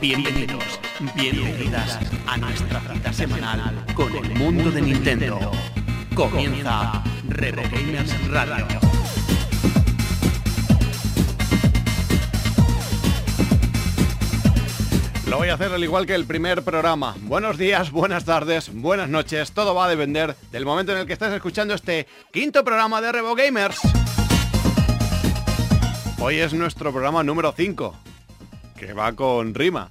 Bienvenidos, bienvenidas a nuestra cita semanal con el mundo de Nintendo. Comienza Revo Gamers Radio. Lo voy a hacer al igual que el primer programa. Buenos días, buenas tardes, buenas noches. Todo va a depender del momento en el que estés escuchando este quinto programa de Revo Gamers. Hoy es nuestro programa número 5, que va con rima.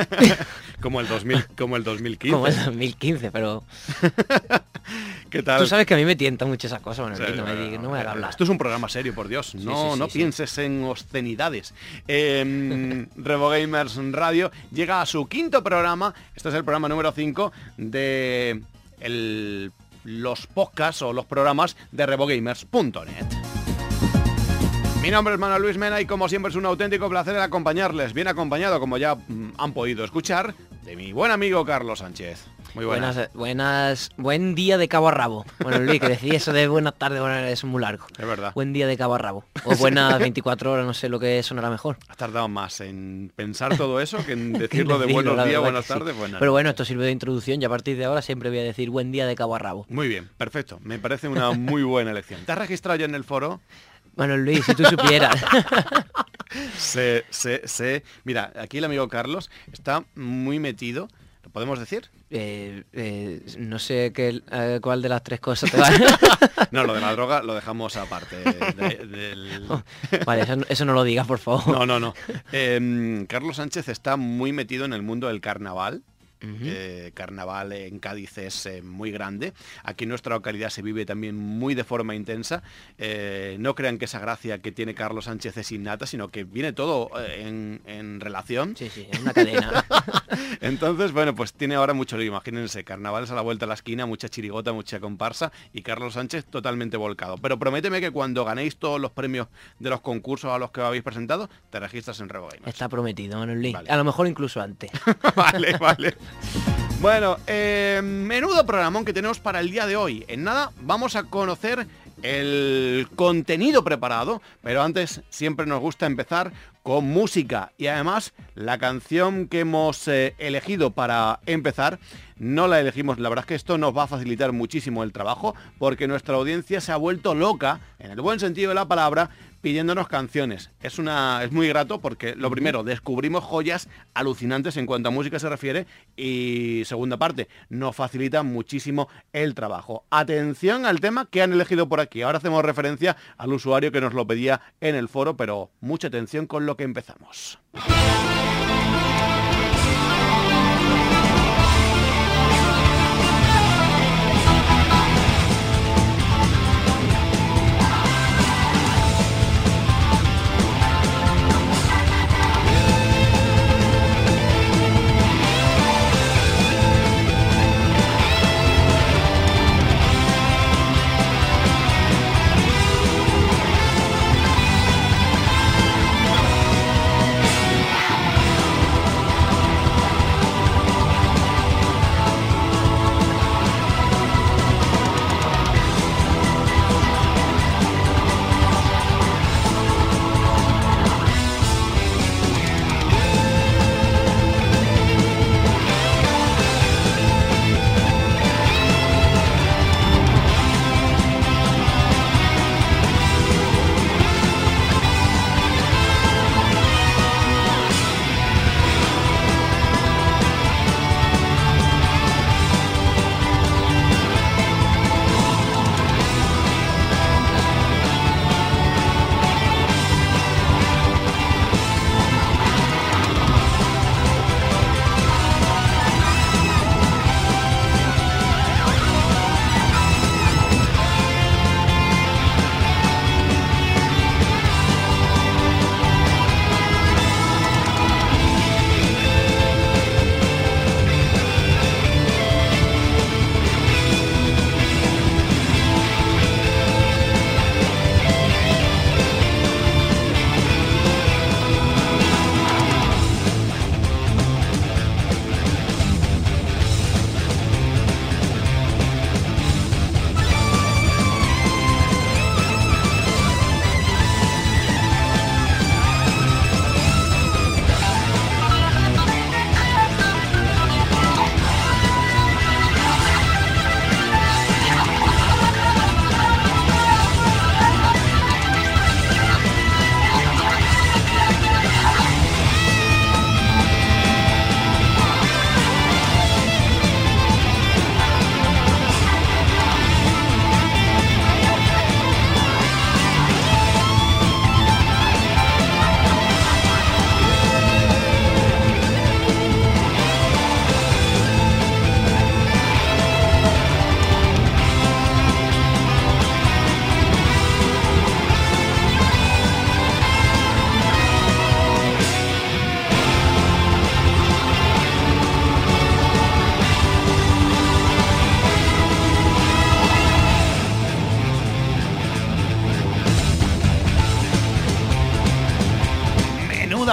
como el 2000, como el 2015. Como el 2015, pero ¿Qué tal? tú sabes que a mí me tienta mucho esas cosas, Manuel, Sí, no me, bueno, no me hagas hablar. Esto es un programa serio, por Dios. No, sí, sí, no pienses en obscenidades. Eh, Revo Gamers Radio llega a su quinto programa. Este es el programa número 5 de el- los podcasts o los programas de RevoGamers.net. Mi nombre es Manuel Luis Mena y como siempre es un auténtico placer el acompañarles, bien acompañado como ya mm, han podido escuchar, de mi buen amigo Carlos Sánchez. Muy buenas. Buenas, buenas, buen día de cabo a rabo. Bueno, Luis, que decía eso de buenas tardes, bueno, es muy largo. Es verdad. Buen día de cabo a rabo. O buenas 24 horas, no sé lo que sonará mejor. Has tardado más en pensar todo eso que en decirlo de buenos días, buenas que sí. tardes, buenas. Pero bueno, esto sirve de introducción y a partir de ahora siempre voy a decir buen día de cabo a rabo. Muy bien, perfecto. Me parece una muy buena elección. ¿Te has registrado ya en el foro? Bueno, Luis, si tú supieras. Se, se, se. Mira, aquí el amigo Carlos está muy metido. ¿Lo podemos decir? Eh, eh, no sé qué, eh, cuál de las tres cosas te va. No, lo de la droga lo dejamos aparte. de- del... vale, eso, eso no lo digas, por favor. No, no, no. Em, Carlos Sánchez está muy metido en el mundo del carnaval. Eh, carnaval en Cádiz es eh, muy grande. Aquí en nuestra localidad se vive también muy de forma intensa. Eh, no crean que esa gracia que tiene Carlos Sánchez es innata, sino que viene todo en, en relación. Sí, sí, es una cadena. Entonces, bueno, pues tiene ahora mucho lío. Imagínense, carnavales a la vuelta de la esquina, mucha chirigota, mucha comparsa y Carlos Sánchez totalmente volcado. Pero prométeme que cuando ganéis todos los premios de los concursos a los que habéis presentado, te registras en Gamers. Está prometido, Manuel Luis. Vale. A lo mejor incluso antes. vale, vale. Bueno, eh, menudo programón que tenemos para el día de hoy. En nada, vamos a conocer el contenido preparado, pero antes siempre nos gusta empezar con música y además la canción que hemos eh, elegido para empezar no la elegimos, la verdad es que esto nos va a facilitar muchísimo el trabajo porque nuestra audiencia se ha vuelto loca, en el buen sentido de la palabra, pidiéndonos canciones. Es una es muy grato porque lo primero, descubrimos joyas alucinantes en cuanto a música se refiere y segunda parte, nos facilita muchísimo el trabajo. Atención al tema que han elegido por aquí. Ahora hacemos referencia al usuario que nos lo pedía en el foro, pero mucha atención con lo que empezamos.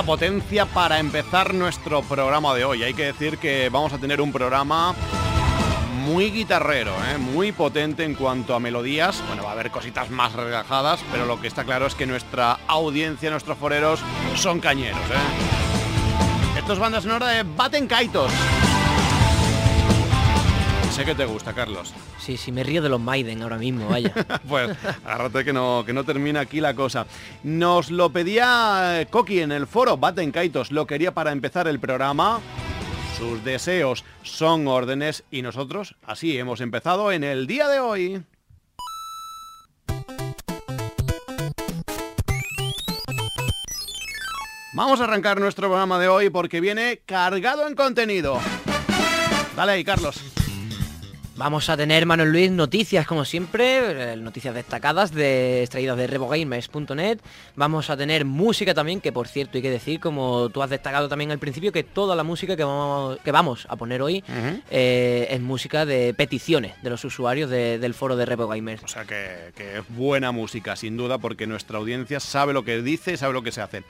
Potencia para empezar nuestro programa de hoy. Hay que decir que vamos a tener un programa muy guitarrero, ¿eh? muy potente en cuanto a melodías. Bueno, va a haber cositas más relajadas, pero lo que está claro es que nuestra audiencia, nuestros foreros, son cañeros. ¿eh? Esto es banda sonora de Baten Kaitos. Sé que te gusta, Carlos. Sí, sí, me río de los Maiden ahora mismo, vaya. pues agárrate que no, que no termina aquí la cosa. Nos lo pedía eh, Coqui en el foro, Baten Kaitos, lo quería para empezar el programa. Sus deseos son órdenes y nosotros así hemos empezado en el día de hoy. Vamos a arrancar nuestro programa de hoy porque viene cargado en contenido. Dale ahí, Carlos. Vamos a tener, Manuel Luis, noticias como siempre, eh, noticias destacadas de extraídas de revogamers.net. Vamos a tener música también, que por cierto hay que decir, como tú has destacado también al principio, que toda la música que vamos, que vamos a poner hoy eh, es música de peticiones de los usuarios del foro de RevoGamers. O sea que, que es buena música, sin duda, porque nuestra audiencia sabe lo que dice, sabe lo que se hace.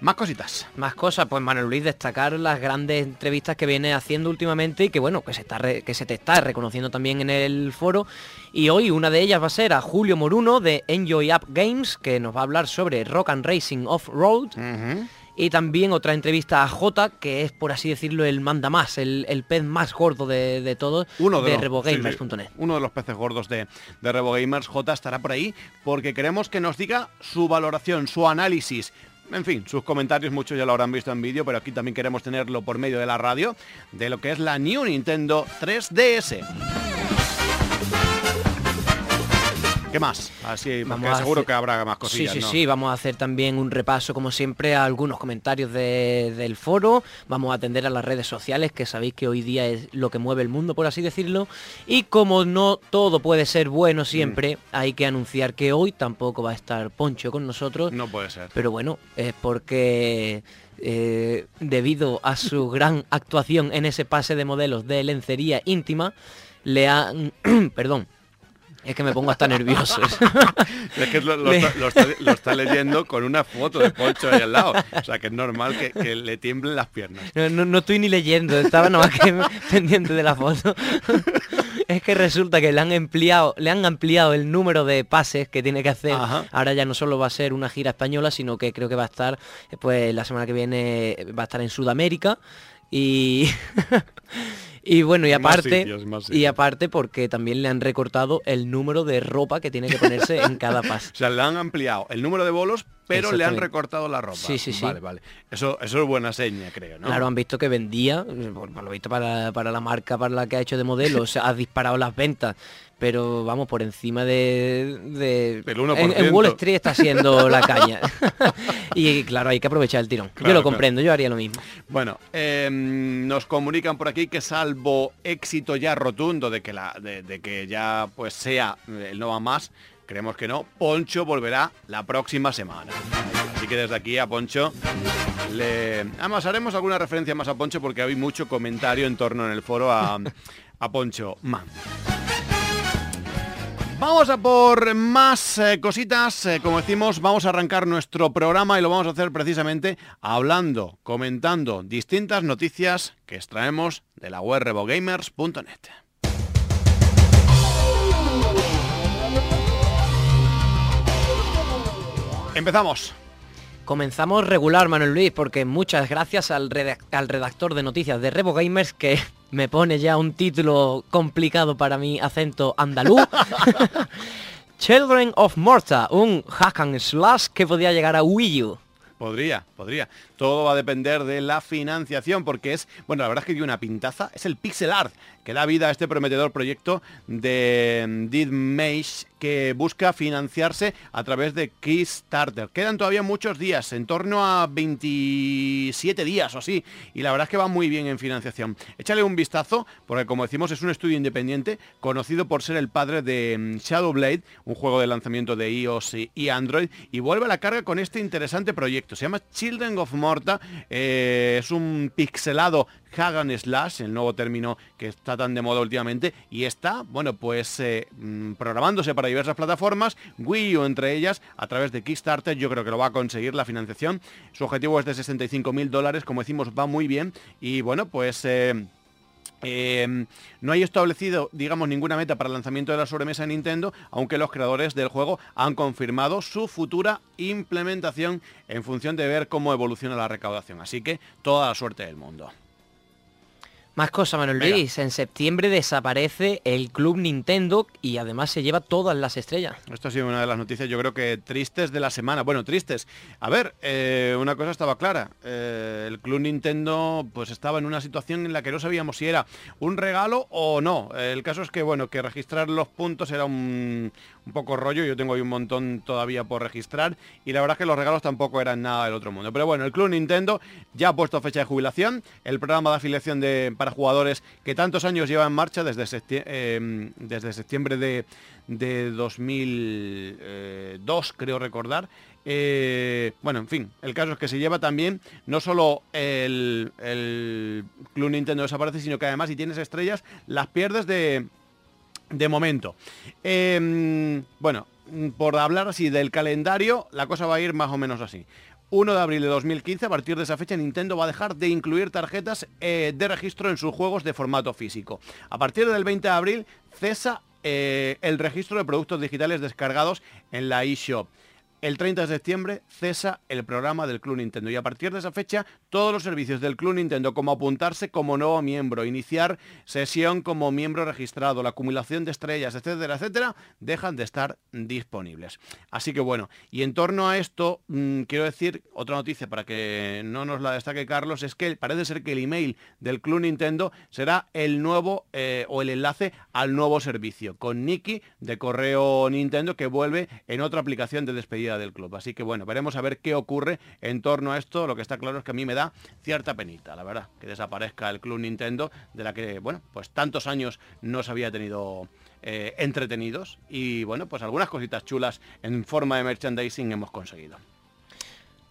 Más cositas. Más cosas, pues Manuel Luis, destacar las grandes entrevistas que viene haciendo últimamente y que bueno, que se, está que se te está reconociendo también en el foro. Y hoy una de ellas va a ser a Julio Moruno de Enjoy Up Games, que nos va a hablar sobre Rock and Racing Off-Road. Y también otra entrevista a J, que es por así decirlo el manda más, el, pez más gordo de, todos, Uno de, RevoGamers.net. Uno de los peces gordos de, de RevoGamers, J estará por ahí, porque queremos que nos diga su valoración, su análisis, en fin, sus comentarios muchos ya lo habrán visto en vídeo, pero aquí también queremos tenerlo por medio de la radio, de lo que es la New Nintendo 3DS. ¿Qué más? Así, vamos seguro que habrá más cosillas, Sí, sí, sí, vamos a hacer también un repaso, como siempre, a algunos comentarios del foro. Vamos a atender a las redes sociales, que sabéis que hoy día es lo que mueve el mundo, por así decirlo. Y como no todo puede ser bueno siempre, mm. hay que anunciar que hoy tampoco va a estar Poncho con nosotros. No puede ser. Pero bueno, es porque... Eh, debido a su gran actuación en ese pase de modelos de lencería íntima, le han, perdón, es que me pongo hasta nervioso. es que lo, está, leyendo con una foto de Poncho ahí al lado. O sea que es normal que, le tiemblen las piernas. No, estoy ni leyendo, estaba nomás que pendiente de la foto. es que resulta que le han ampliado, le han ampliado el número de pases que tiene que hacer. Ahora ya no solo va a ser una gira española, sino que creo que va a estar, pues la semana que viene va a estar en Sudamérica. Y Y bueno, y aparte, y aparte porque también le han recortado el número de ropa que tiene que ponerse en cada paso. o sea, le han ampliado el número de bolos, pero le han recortado la ropa. Sí, sí, sí. Vale, vale. Eso, eso es buena seña, creo, ¿no? Claro, han visto que vendía, por, lo visto para, para, la marca para la que ha hecho de modelo, o sea, ha disparado las ventas pero vamos, por encima de... de en, Wall Street está siendo la caña. y claro, hay que aprovechar el tirón. yo lo comprendo, yo haría lo mismo. Bueno, em, nos comunican por aquí que salvo éxito ya rotundo de que, la, de, que ya pues sea el no va más, creemos que no, Poncho volverá la próxima semana. Así que desde aquí a Poncho le... Además haremos alguna referencia más a Poncho porque hay mucho comentario en torno en el foro a, a Poncho Man. Vamos a por más eh, cositas, eh, como decimos, vamos a arrancar nuestro programa y lo vamos a hacer precisamente hablando, comentando distintas noticias que extraemos de la web revogamers.net. Empezamos. Comenzamos regular, Manuel Luis, porque muchas gracias al, redactor de noticias de RevoGamers que me pone ya un título complicado para mi acento andaluz. Children of Morta, un hack and slash que podía llegar a Wii U. Podría, podría. Todo va a depender de la financiación, porque es, bueno, la verdad es que dio una pintaza, es el pixel art que da vida a este prometedor proyecto de Did Mage que busca financiarse a través de Kickstarter. Quedan todavía muchos días, en torno a 27 días o así, y la verdad es que va muy bien en financiación. Échale un vistazo, porque como decimos es un estudio independiente, conocido por ser el padre de mm, Shadowblade, un juego de lanzamiento de iOS y Android, y vuelve a la carga con este interesante proyecto. Se llama Children of Eh, es un pixelado Hagan Slash, el nuevo término que está tan de moda últimamente, y está, bueno, pues eh, mm, programándose para diversas plataformas, Wii U entre ellas, a través de Kickstarter, yo creo que lo va a conseguir la financiación. Su objetivo es de 65 mil dólares, como decimos, va muy bien, y bueno, pues... Eh, Em, no hay establecido, digamos, ninguna meta para el lanzamiento de la sobremesa de Nintendo, aunque los creadores del juego han confirmado su futura implementación en función de ver cómo evoluciona la recaudación. Así que toda la suerte del mundo. Más cosas, Manuel Luis. En septiembre desaparece el Club Nintendo y además se lleva todas las estrellas. Esto ha sido una de las noticias, yo creo que tristes de la semana. Bueno, tristes. A ver, eh, una cosa estaba clara. Eh, el Club Nintendo pues estaba en una situación en la que no sabíamos si era un regalo o no. El caso es que, bueno, que registrar los puntos era un, un poco rollo, yo tengo ahí un montón todavía por registrar y la verdad es que los regalos tampoco eran nada del otro mundo. Pero bueno, el Club Nintendo ya ha puesto fecha de jubilación, el programa de afiliación de, para jugadores que tantos años lleva en marcha desde, septiembre, eh, desde septiembre de, 2002, creo recordar. Eh, bueno, en fin, el caso es que se lleva también no solo el, el Club Nintendo desaparece, sino que además si tienes estrellas las pierdes de de momento. Em, bueno, por hablar así del calendario, la cosa va a ir más o menos así. 1 de abril de 2015, a partir de esa fecha, Nintendo va a dejar de incluir tarjetas eh, de registro en sus juegos de formato físico. A partir del 20 de abril, cesa eh, el registro de productos digitales descargados en la eShop el 30 de septiembre cesa el programa del Club Nintendo y a partir de esa fecha todos los servicios del Club Nintendo como apuntarse como nuevo miembro, iniciar sesión como miembro registrado, la acumulación de estrellas, etcétera, etcétera, dejan de estar disponibles. Así que bueno, y en torno a esto mm, quiero decir otra noticia para que no nos la destaque Carlos, es que parece ser que el email del Club Nintendo será el nuevo eh, o el enlace al nuevo servicio con Nicky de correo Nintendo que vuelve en otra aplicación de despedida del club. Así que bueno, veremos a ver qué ocurre en torno a esto. Lo que está claro es que a mí me da cierta penita, la verdad, que desaparezca el club Nintendo, de la que, bueno, pues tantos años no se había tenido eh, entretenidos. Y bueno, pues algunas cositas chulas en forma de merchandising hemos conseguido.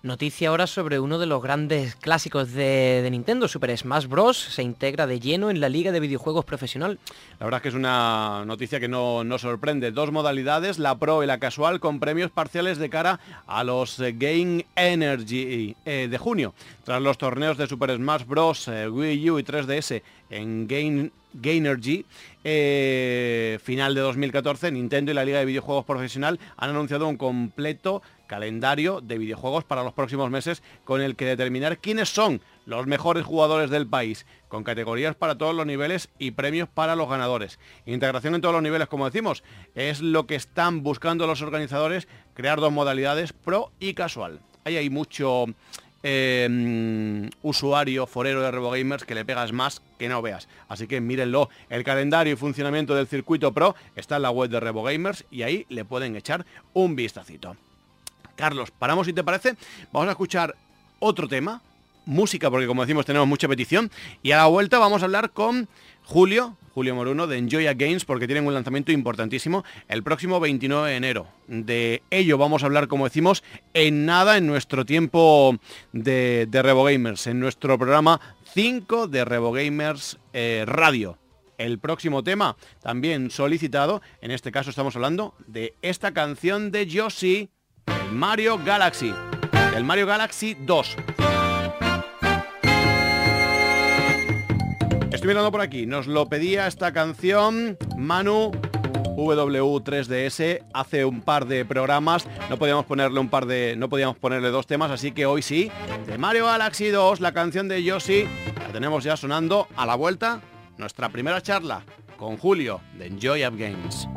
Noticia ahora sobre uno de los grandes clásicos de, Nintendo, Super Smash Bros. Se integra de lleno en la liga de videojuegos profesional. La verdad es que es una noticia que no nos sorprende. Dos modalidades, la Pro y la casual, con premios parciales de cara a los Game Energy eh, de junio. Tras los torneos de Super Smash Bros. Eh, Wii U y 3DS en Game Gainergy, eh, final de 2014, Nintendo y la Liga de Videojuegos Profesional han anunciado un completo calendario de videojuegos para los próximos meses con el que determinar quiénes son los mejores jugadores del país, con categorías para todos los niveles y premios para los ganadores. Integración en todos los niveles, como decimos, es lo que están buscando los organizadores, crear dos modalidades, pro y casual. Ahí hay mucho eh, usuario forero de RevoGamers que le pegas más que no veas. Así que mírenlo. El calendario y funcionamiento del circuito pro está en la web de RevoGamers y ahí le pueden echar un vistacito. Carlos, paramos si te parece. Vamos a escuchar otro tema, música, porque como decimos tenemos mucha petición. Y a la vuelta vamos a hablar con Julio, Julio Moruno de Enjoya Games, porque tienen un lanzamiento importantísimo el próximo 29 de enero. De ello vamos a hablar, como decimos, en nada en nuestro tiempo de, de Revo Gamers, en nuestro programa 5 de Revo Gamers eh, Radio. El próximo tema, también solicitado, en este caso estamos hablando de esta canción de Yoshi el Mario Galaxy, el Mario Galaxy 2. Mirando por aquí, nos lo pedía esta canción Manu W3DS hace un par de programas, no podíamos ponerle un par de no podíamos ponerle dos temas, así que hoy sí, de Mario Galaxy 2, la canción de Yoshi, la tenemos ya sonando a la vuelta, nuestra primera charla con Julio de Enjoy Up Games.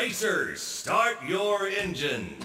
Racers, start your engines.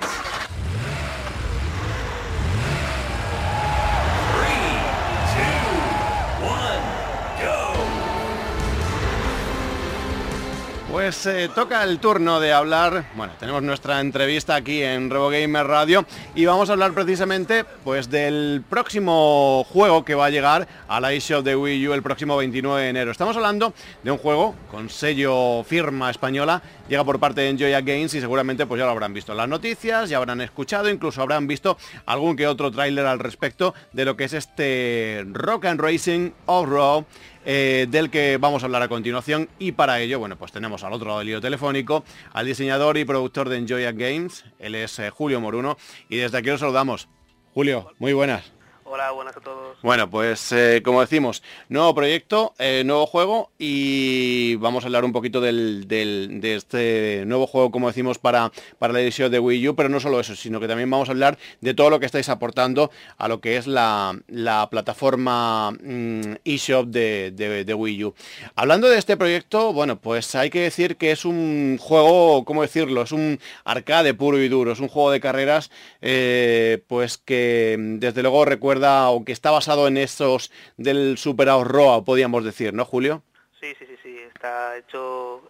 Pues eh, toca el turno de hablar, bueno, tenemos nuestra entrevista aquí en RevoGamer Radio y vamos a hablar precisamente pues del próximo juego que va a llegar a la eShop de Wii U el próximo 29 de enero. Estamos hablando de un juego con sello firma española, llega por parte de Enjoya Games y seguramente pues ya lo habrán visto en las noticias, ya habrán escuchado, incluso habrán visto algún que otro tráiler al respecto de lo que es este Rock and Racing Off-Road eh, del que vamos a hablar a continuación y para ello, bueno, pues tenemos al otro lado del lío telefónico al diseñador y productor de Enjoy Games, él es eh, Julio Moruno y desde aquí os saludamos. Julio, muy buenas. Hola, buenas a todos. Bueno, pues eh, como decimos, nuevo proyecto, eh, nuevo juego y vamos a hablar un poquito del, de este nuevo juego, como decimos, para, para la edición de Wii U, pero no solo eso, sino que también vamos a hablar de todo lo que estáis aportando a lo que es la, plataforma mm, eShop de, de, Wii U. Hablando de este proyecto, bueno, pues hay que decir que es un juego, ¿cómo decirlo? Es un arcade puro y duro, es un juego de carreras, eh, pues que desde luego recuerda o que está basado en esos del Super Roa, podríamos decir, ¿no, Julio? Sí, sí, sí, sí, está hecho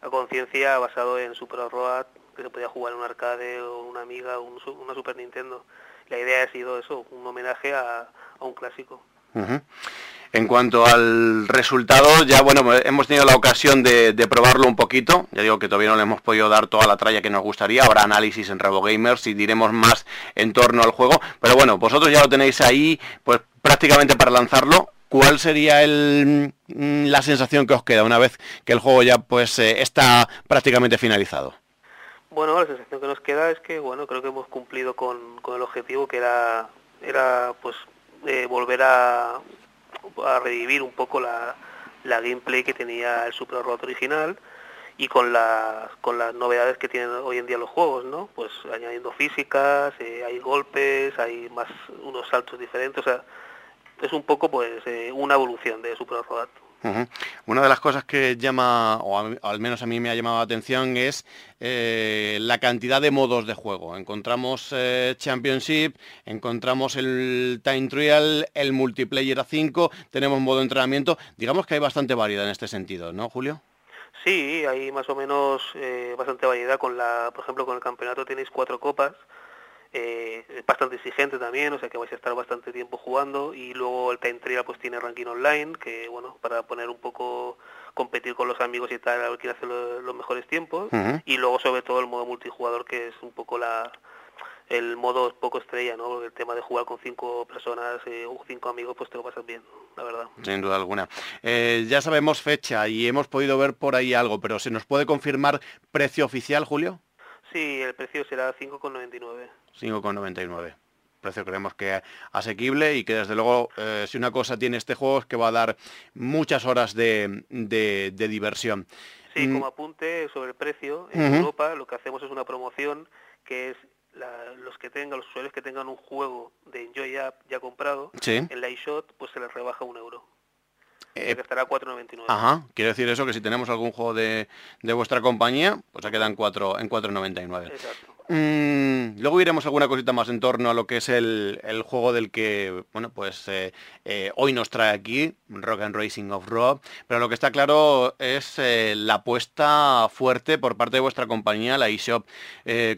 a conciencia basado en Super Roa, que se podía jugar en un arcade o una amiga o una Super Nintendo. La idea ha sido eso, un homenaje a, un clásico. En cuanto al resultado, ya bueno, hemos tenido la ocasión de, probarlo un poquito. Ya digo que todavía no le hemos podido dar toda la tralla que nos gustaría. Habrá análisis en RevoGamers y diremos más en torno al juego. Pero bueno, vosotros ya lo tenéis ahí, pues prácticamente para lanzarlo. ¿Cuál sería el, mm, la sensación que os queda una vez que el juego ya pues eh, está prácticamente finalizado? Bueno, la sensación que nos queda es que bueno, creo que hemos cumplido con, el objetivo que era era pues eh, volver a a revivir un poco la, gameplay que tenía el Super Robot original y con las con las novedades que tienen hoy en día los juegos, ¿no? Pues añadiendo físicas, eh, hay golpes, hay más unos saltos diferentes, o sea, es un poco pues eh, una evolución de Super Robot. Una de las cosas que llama, o al menos a mí me ha llamado la atención, es eh, la cantidad de modos de juego. Encontramos eh, Championship, encontramos el Time Trial, el multiplayer a 5, tenemos modo entrenamiento. Digamos que hay bastante variedad en este sentido, ¿no, Julio? Sí, hay más o menos eh, bastante variedad. Con la, por ejemplo, con el campeonato tenéis cuatro copas eh, es bastante exigente también, o sea que vais a estar bastante tiempo jugando y luego el Time Trial pues tiene ranking online, que bueno, para poner un poco, competir con los amigos y tal, a ver quién hace los mejores tiempos y luego sobre todo el modo multijugador que es un poco la el modo poco estrella, ¿no? Porque el tema de jugar con cinco personas eh, o cinco amigos, pues te lo pasas bien, la verdad. Sin duda alguna. Eh, ya sabemos fecha y hemos podido ver por ahí algo, pero ¿se nos puede confirmar precio oficial, Julio? Sí, el precio será 5,99. 5,99 precio creemos que asequible y que desde luego eh, si una cosa tiene este juego es que va a dar muchas horas de, diversión. Sí, mm. como apunte sobre el precio, en Europa lo que hacemos es una promoción que es los que tengan, los usuarios que tengan un juego de Enjoy App ya comprado, en la eShop pues se les rebaja un euro. Eh, que estará 4,99. Ajá, quiere decir eso que si tenemos algún juego de, de vuestra compañía, pues se quedan 4, en 4,99. Exacto. Mm, luego iremos alguna cosita más en torno a lo que es el, juego del que, bueno, pues eh, eh, hoy nos trae aquí, Rock and Racing of Rob, pero lo que está claro es eh, la apuesta fuerte por parte de vuestra compañía, la eShop.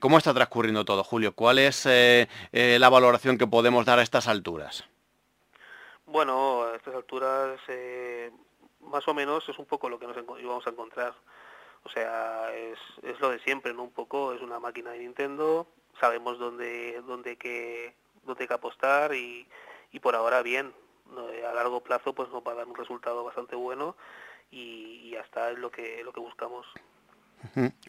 ¿Cómo está transcurriendo todo, Julio? ¿Cuál es la valoración que podemos dar a estas alturas? Bueno, a estas alturas más o menos es un poco lo que nos íbamos a encontrar. O sea, es, es lo de siempre, ¿no? Un poco, es una máquina de Nintendo, sabemos dónde, dónde, que, dónde que apostar y, y por ahora bien. A largo plazo pues nos va a dar un resultado bastante bueno y, y hasta es lo que, lo que buscamos.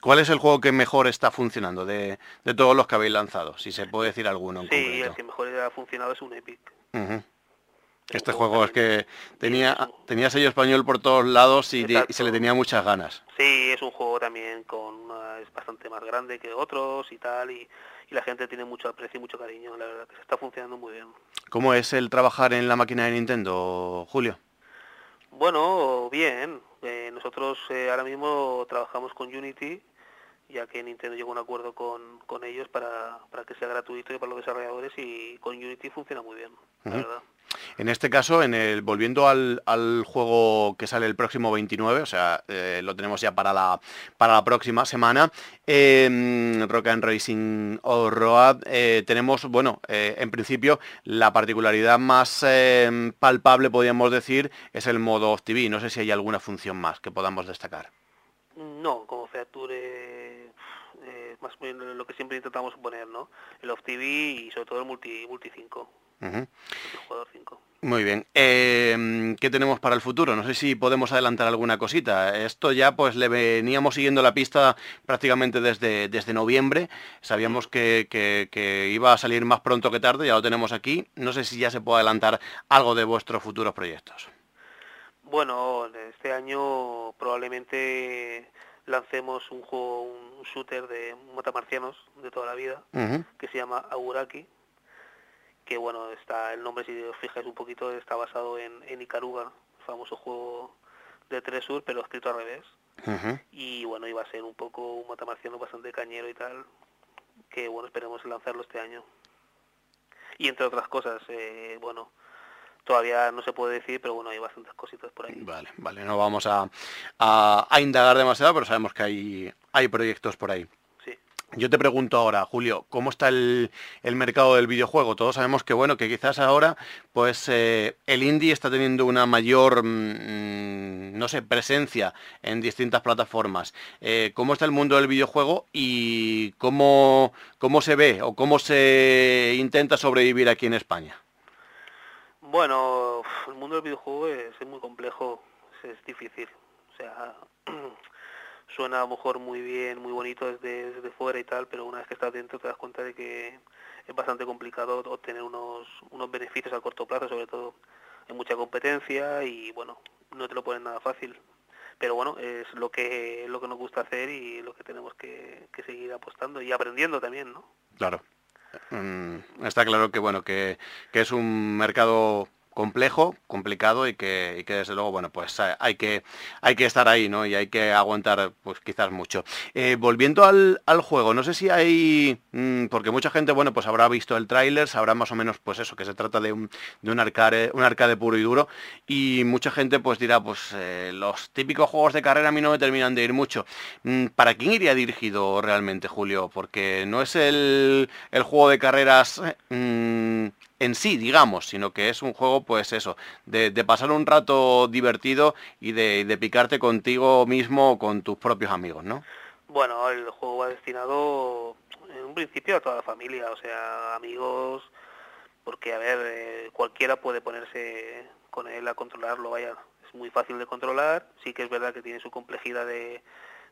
¿Cuál es el juego que mejor está funcionando de, de todos los que habéis lanzado? Si se puede decir alguno en Sí, el que mejor ha funcionado es un Epic. Este juego es que tenía, tenía sello español por todos lados y, se le tenía muchas ganas. Sí, es un juego también con es bastante más grande que otros y tal, y, la gente tiene mucho aprecio y mucho cariño, la verdad que se está funcionando muy bien. ¿Cómo es el trabajar en la máquina de Nintendo, Julio? Bueno, bien. Eh, nosotros eh, ahora mismo trabajamos con Unity, ya que Nintendo llegó a un acuerdo con, con ellos para, para que sea gratuito y para los desarrolladores y con Unity funciona muy bien, la verdad. En este caso, en el, volviendo al, juego que sale el próximo 29, o sea, eh, lo tenemos ya para la, próxima semana, eh, Rock and Racing o Road, eh, tenemos, bueno, eh, en principio, la particularidad más palpable, podríamos decir, es el modo Off TV. No sé si hay alguna función más que podamos destacar. No, como Feature más lo que siempre intentamos poner, ¿no? El Off TV y sobre todo el Multi, multi 5. Muy bien. Eh, ¿Qué tenemos para el futuro? No sé si podemos adelantar alguna cosita. Esto ya pues le veníamos siguiendo la pista prácticamente desde, desde noviembre. Sabíamos que, que, iba a salir más pronto que tarde, ya lo tenemos aquí. No sé si ya se puede adelantar algo de vuestros futuros proyectos. Bueno, este año probablemente lancemos un juego, un shooter de matamarcianos de toda la vida, que se llama Auraki que bueno, está el nombre, si os fijáis un poquito, está basado en, en Icaruga, famoso juego de Tresur, pero escrito al revés. Y bueno, iba a ser un poco un matamarciano bastante cañero y tal, que bueno, esperemos lanzarlo este año. Y entre otras cosas, eh, bueno, todavía no se puede decir, pero bueno, hay bastantes cositas por ahí. Vale, vale, no vamos a, a, a indagar demasiado, pero sabemos que hay, hay proyectos por ahí. Yo te pregunto ahora, Julio, ¿cómo está el, mercado del videojuego? Todos sabemos que bueno, que quizás ahora, pues eh, el indie está teniendo una mayor, mm, no sé, presencia en distintas plataformas. Eh, ¿Cómo está el mundo del videojuego y cómo, cómo se ve o cómo se intenta sobrevivir aquí en España? Bueno, el mundo del videojuego es muy complejo, es difícil. O sea, suena a lo mejor muy bien, muy bonito desde, desde fuera y tal, pero una vez que estás dentro te das cuenta de que es bastante complicado obtener unos, unos beneficios a corto plazo, sobre todo hay mucha competencia y bueno, no te lo ponen nada fácil. Pero bueno, es lo que, lo que nos gusta hacer y lo que tenemos que, que seguir apostando y aprendiendo también, ¿no? Claro. Mm, está claro que bueno, que, que es un mercado complejo, complicado y que, y que, desde luego, bueno, pues eh, hay que, hay que estar ahí, ¿no? Y hay que aguantar, pues quizás mucho. Eh, volviendo al, al, juego, no sé si hay, mm, porque mucha gente, bueno, pues habrá visto el tráiler, sabrá más o menos, pues eso, que se trata de un, de un arcade, un arcade puro y duro, y mucha gente, pues dirá, pues eh, los típicos juegos de carrera a mí no me terminan de ir mucho. Mm, ¿Para quién iría dirigido realmente, Julio? Porque no es el, el juego de carreras mm, en sí, digamos, sino que es un juego, pues eso, de, pasar un rato divertido y de, picarte contigo mismo o con tus propios amigos, ¿no? Bueno, el juego va destinado en un principio a toda la familia, o sea, amigos, porque a ver, eh, cualquiera puede ponerse con él a controlarlo, vaya, es muy fácil de controlar, sí que es verdad que tiene su complejidad de,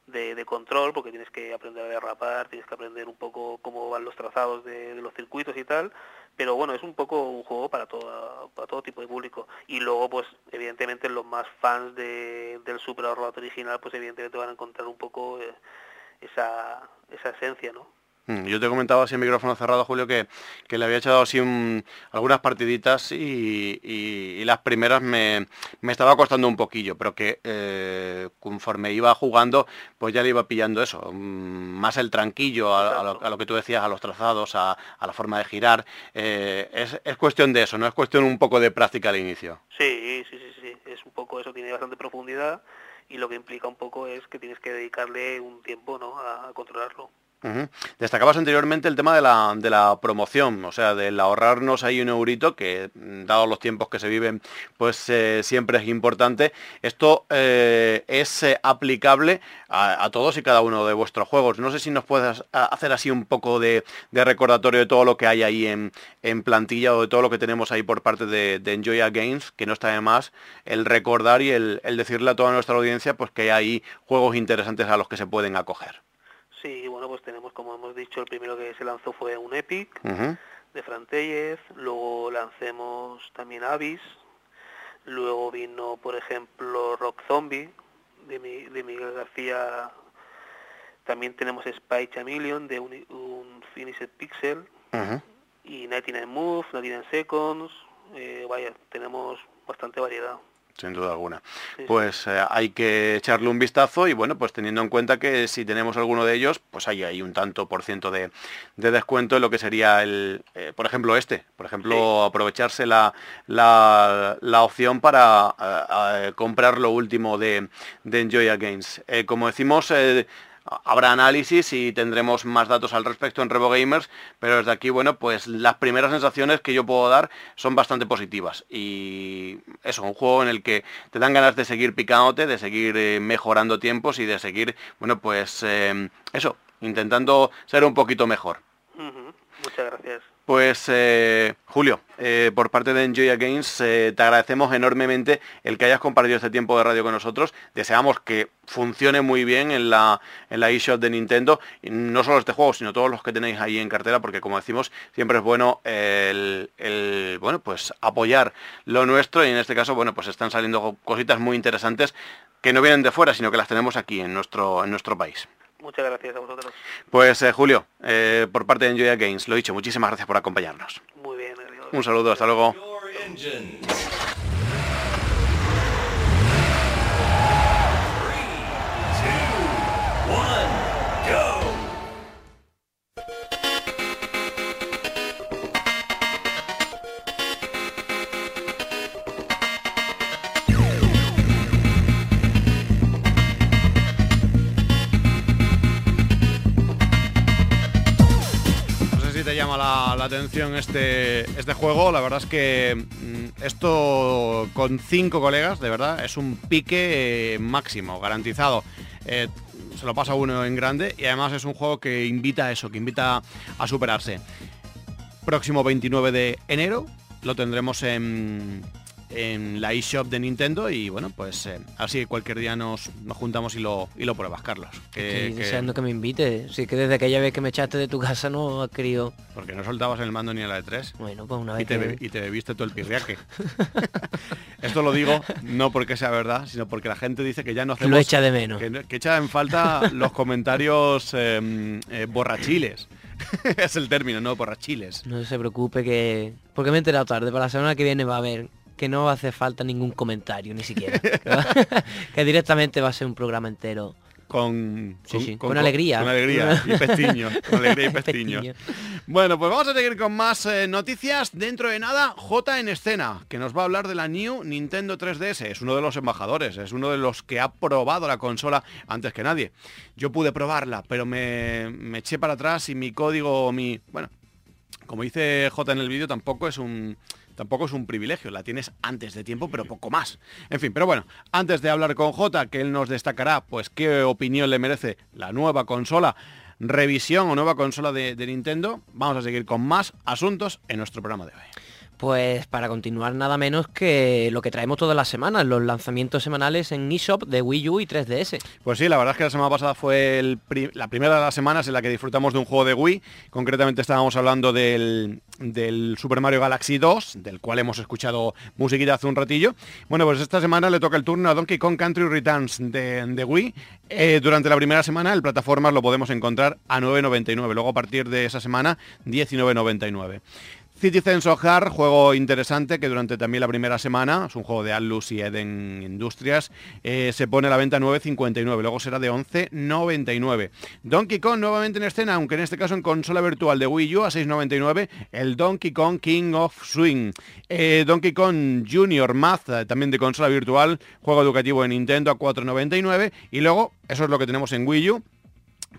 de, control, porque tienes que aprender a derrapar, tienes que aprender un poco cómo van los trazados de, los circuitos y tal, pero bueno, es un poco un juego para todo, para todo tipo de público. Y luego, pues, evidentemente, los más fans de, del Super Robot original, pues evidentemente van a encontrar un poco eh, esa, esa esencia, ¿no? Mm, yo te comentaba así en micrófono cerrado, Julio, que, le había echado así algunas partiditas y, las primeras me, estaba costando un poquillo, pero que eh, conforme iba jugando, pues ya le iba pillando eso, mm, más el tranquillo a, lo, que tú decías, a los trazados, a, la forma de girar. Eh, es, es, cuestión de eso, no es cuestión un poco de práctica al inicio. Sí, sí, sí, sí, es un poco eso, tiene bastante profundidad y lo que implica un poco es que tienes que dedicarle un tiempo ¿no? a controlarlo. Destacabas anteriormente el tema de la, de la, promoción, o sea, del ahorrarnos ahí un eurito, que mm, dados los tiempos que se viven, pues eh, siempre es importante. Esto eh, es eh, aplicable a, todos y cada uno de vuestros juegos. No sé si nos puedes hacer así un poco de, recordatorio de todo lo que hay ahí en, plantilla o de todo lo que tenemos ahí por parte de, de Enjoy Games, que no está de más el recordar y el, el decirle a toda nuestra audiencia pues que hay ahí juegos interesantes a los que se pueden acoger. Sí, bueno, pues tenemos, como hemos dicho, el primero que se lanzó fue un Epic de Frantellez, luego lancemos también Abyss, luego vino, por ejemplo, Rock Zombie de, de Miguel García, también tenemos Spy Chameleon de un, un Finished Pixel, y 99 Moves, 99 Seconds, eh, vaya, tenemos bastante variedad. Sin duda alguna. Pues eh, hay que echarle un vistazo y bueno, pues teniendo en cuenta que si tenemos alguno de ellos, pues hay, hay un tanto por ciento de, descuento en lo que sería el, eh, por ejemplo, este. Por ejemplo, aprovecharse la, la, opción para eh, comprar lo último de, de Enjoy Games. como decimos, habrá análisis y tendremos más datos al respecto en Revo Gamers, pero desde aquí, bueno, pues las primeras sensaciones que yo puedo dar son bastante positivas. Y eso, un juego en el que te dan ganas de seguir picándote, de seguir eh, mejorando tiempos y de seguir, bueno, pues eh, eso, intentando ser un poquito mejor. Muchas gracias. Pues eh, Julio, eh, por parte de Enjoy Games, eh, te agradecemos enormemente el que hayas compartido este tiempo de radio con nosotros. Deseamos que funcione muy bien en la, en la eShop de Nintendo, no solo este juego, sino todos los que tenéis ahí en cartera, porque como decimos, siempre es bueno el, bueno, pues apoyar lo nuestro y en este caso, bueno, pues están saliendo cositas muy interesantes que no vienen de fuera, sino que las tenemos aquí en nuestro, en nuestro país. Muchas gracias a vosotros. Pues eh, Julio, eh, por parte de Enjoy Games, lo dicho, muchísimas gracias por acompañarnos. Muy bien, Un saludo, hasta luego. Atención este, este juego. La verdad es que mm, esto con cinco colegas, de verdad, es un pique eh, máximo, garantizado. Eh, se lo pasa uno en grande y además es un juego que invita a eso, que invita a superarse. Próximo 29 de enero lo tendremos en, en la eShop de Nintendo y bueno, pues eh, así cualquier día nos, nos, juntamos y lo, y lo pruebas, Carlos. Que, Estoy deseando que... me invite. Sí, que desde aquella vez que me echaste de tu casa no ha querido... Porque no soltabas el mando ni a la de tres. Bueno, pues una vez y te, y te bebiste todo el pirriaque. Esto lo digo no porque sea verdad, sino porque la gente dice que ya no hacemos... Lo echa de menos. Que, echa en falta los comentarios em, eh, borrachiles. es el término, no borrachiles. No se preocupe que... Porque me he enterado tarde, para la semana que viene va a haber que no hace falta ningún comentario, ni siquiera. que directamente va a ser un programa entero. Con, con, alegría. Con alegría y pestiño. Con alegría y pestiño. Bueno, pues vamos a seguir con más eh, noticias. Dentro de nada, J en escena, que nos va a hablar de la New Nintendo 3DS. Es uno de los embajadores, es uno de los que ha probado la consola antes que nadie. Yo pude probarla, pero me, me eché para atrás y mi código, mi... Bueno, como dice J en el vídeo, tampoco es un tampoco es un privilegio, la tienes antes de tiempo, pero poco más. En fin, pero bueno, antes de hablar con J, que él nos destacará, pues qué opinión le merece la nueva consola, revisión o nueva consola de, de Nintendo, vamos a seguir con más asuntos en nuestro programa de hoy. Pues para continuar nada menos que lo que traemos todas las semanas, los lanzamientos semanales en eShop de Wii U y 3DS. Pues sí, la verdad es que la semana pasada fue la primera de las semanas en la que disfrutamos de un juego de Wii. Concretamente estábamos hablando del, Super Mario Galaxy 2, del cual hemos escuchado musiquita hace un ratillo. Bueno, pues esta semana le toca el turno a Donkey Kong Country Returns de, Wii. Eh, durante la primera semana el plataformas lo podemos encontrar a 9.99, luego a partir de esa semana 19.99. Citizens of Heart, juego interesante que durante también la primera semana, es un juego de Atlus y Eden Industrias, eh, se pone a la venta 9.59, luego será de 11.99. Donkey Kong nuevamente en escena, aunque en este caso en consola virtual de Wii U a 6.99, el Donkey Kong King of Swing. Eh, Donkey Kong Junior Math, eh, también de consola virtual, juego educativo de Nintendo a 4.99 y luego, eso es lo que tenemos en Wii U,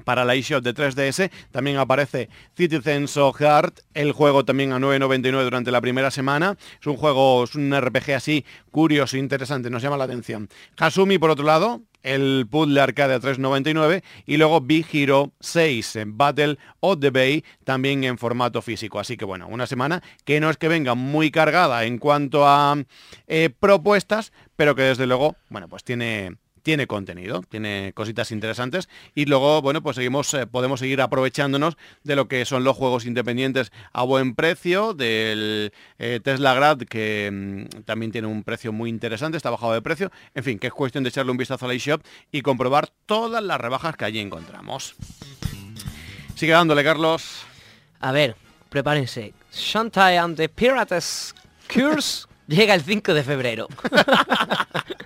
para la eShop de 3DS. También aparece Citizens of Heart, el juego también a 9.99 durante la primera semana. Es un juego, es un RPG así curioso, interesante, nos llama la atención. Hasumi, por otro lado, el puzzle arcade a 3.99 y luego Big Hero 6 en Battle of the Bay también en formato físico. Así que bueno, una semana que no es que venga muy cargada en cuanto a eh, propuestas, pero que desde luego, bueno, pues tiene tiene contenido, tiene cositas interesantes y luego, bueno, pues seguimos, eh, podemos seguir aprovechándonos de lo que son los juegos independientes a buen precio, del eh, Tesla Grad, que mm, también tiene un precio muy interesante, está bajado de precio, en fin, que es cuestión de echarle un vistazo a la eShop y comprobar todas las rebajas que allí encontramos. Sigue dándole, Carlos. A ver, prepárense. Shantae and the Pirates Curse Llega el 5 de febrero.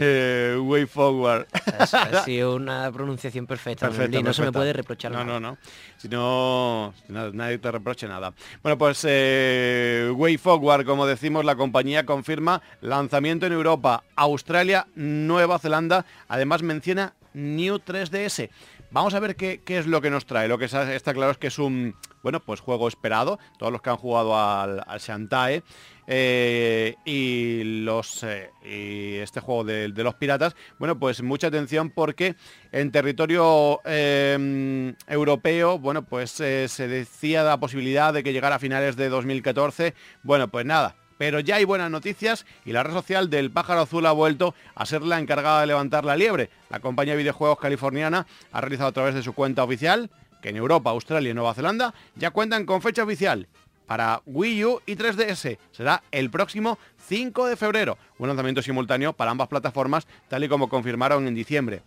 eh, way forward. ha sido una pronunciación perfecta. no se me puede reprochar no, No, no, Si no, nadie te reproche nada. Bueno, pues eh, Way Forward, como decimos, la compañía confirma lanzamiento en Europa, Australia, Nueva Zelanda. Además menciona New 3DS. Vamos a ver qué, es lo que nos trae. Lo que está claro es que es un bueno, pues juego esperado. Todos los que han jugado al, al Shantae eh, eh, y este juego de, los piratas, bueno, pues mucha atención porque en territorio em, europeo, bueno, pues eh, se decía la posibilidad de que llegara a finales de 2014. Bueno, pues nada, pero ya hay buenas noticias y la red social del pájaro azul ha vuelto a ser la encargada de levantar la liebre. La compañía de videojuegos californiana ha realizado a través de su cuenta oficial que en Europa, Australia y Nueva Zelanda ya cuentan con fecha oficial para Wii U y 3DS. Será el próximo 5 de febrero, un lanzamiento simultáneo para ambas plataformas, tal y como confirmaron en diciembre.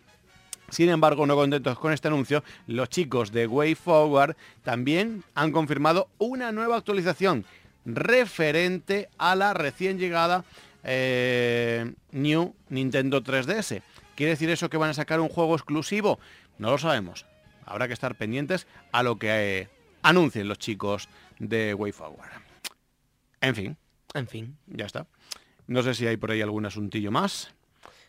Sin embargo, no contentos con este anuncio, los chicos de Way Forward también han confirmado una nueva actualización referente a la recién llegada eh, New Nintendo 3DS. ¿Quiere decir eso que van a sacar un juego exclusivo? No lo sabemos. Habrá que estar pendientes a lo que eh, anuncien los chicos de WayForward. En fin. En fin. Ya está. No sé si hay por ahí algún asuntillo más.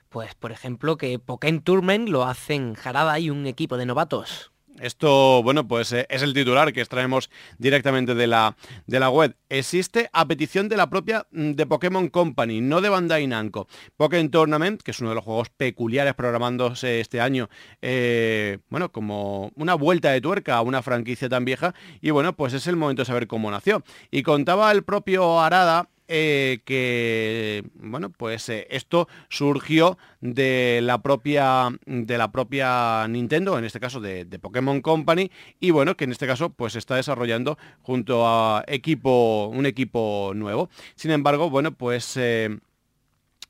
Pues, por ejemplo, que Pokémon Tournament lo hacen Jarada y un equipo de novatos. Esto, bueno, pues eh, es el titular que extraemos directamente de la, de la web. Existe a petición de la propia mm, de Pokémon Company, no de Bandai Namco. Pokémon Tournament, que es uno de los juegos peculiares programándose este año, eh, bueno, como una vuelta de tuerca a una franquicia tan vieja. Y bueno, pues es el momento de saber cómo nació. Y contaba el propio Arada eh, que bueno pues eh, esto surgió de la propia de la propia Nintendo en este caso de, de, Pokémon Company y bueno que en este caso pues está desarrollando junto a equipo un equipo nuevo. Sin embargo bueno pues eh,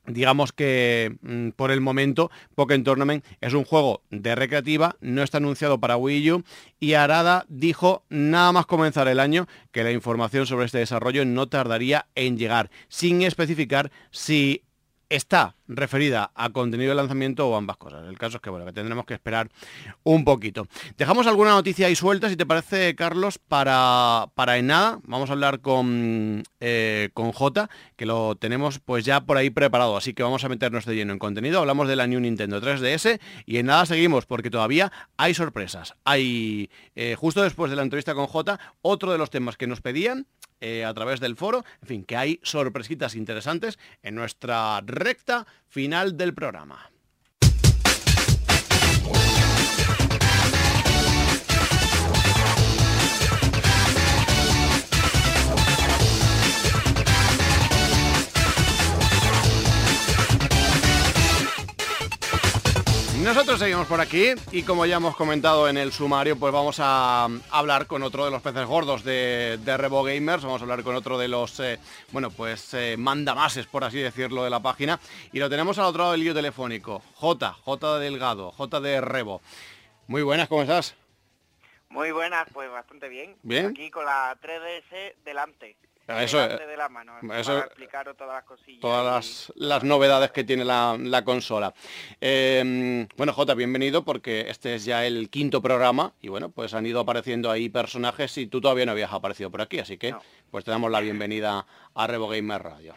Digamos que mm, por el momento Pokémon Tournament es un juego de recreativa, no está anunciado para Wii U y Arada dijo nada más comenzar el año que la información sobre este desarrollo no tardaría en llegar, sin especificar si está referida a contenido de lanzamiento o ambas cosas. El caso es que bueno, que tendremos que esperar un poquito. Dejamos alguna noticia ahí suelta, si te parece, Carlos, para, para en nada. Vamos a hablar con, eh, con J, que lo tenemos pues ya por ahí preparado. Así que vamos a meternos de lleno en contenido. Hablamos de la New Nintendo 3DS y en nada seguimos porque todavía hay sorpresas. Hay, eh, justo después de la entrevista con J, otro de los temas que nos pedían eh, a través del foro. En fin, que hay sorpresitas interesantes en nuestra recta final del programa. Nosotros seguimos por aquí y como ya hemos comentado en el sumario, pues vamos a hablar con otro de los peces gordos de, de Revo Gamers, vamos a hablar con otro de los, eh, bueno, pues eh, mandamases, por así decirlo, de la página. Y lo tenemos al otro lado del lío telefónico, J, J de Delgado, J de Revo. Muy buenas, ¿cómo estás? Muy buenas, pues bastante bien. Bien. Aquí con la 3DS delante. Eso, de la mano, eso, para explicaros todas las cosillas. Todas las, novedades que tiene la, consola. Em, bueno, Jota, bienvenido porque este es ya el quinto programa y bueno, pues han ido apareciendo ahí personajes y tú todavía no habías aparecido por aquí, así que pues te damos la bienvenida a Revo Gamer Radio.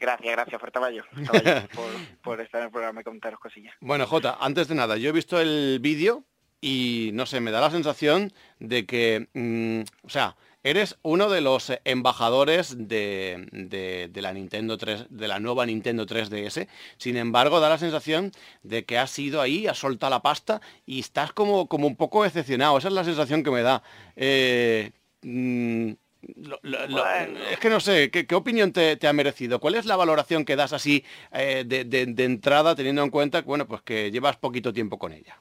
Gracias, gracias, fuerte por, por estar en el programa y contaros cosillas. Bueno, Jota, antes de nada, yo he visto el vídeo y no sé, me da la sensación de que, mm, o sea, Eres uno de los eh, embajadores de, la Nintendo 3, de la nueva Nintendo 3DS. Sin embargo, da la sensación de que has ido ahí, has soltado la pasta y estás como, como un poco decepcionado. Esa es la sensación que me da. Eh, mm, es que no sé, ¿qué, opinión te, ha merecido? ¿Cuál es la valoración que das así eh, de, de, entrada, teniendo en cuenta bueno, pues que llevas poquito tiempo con ella?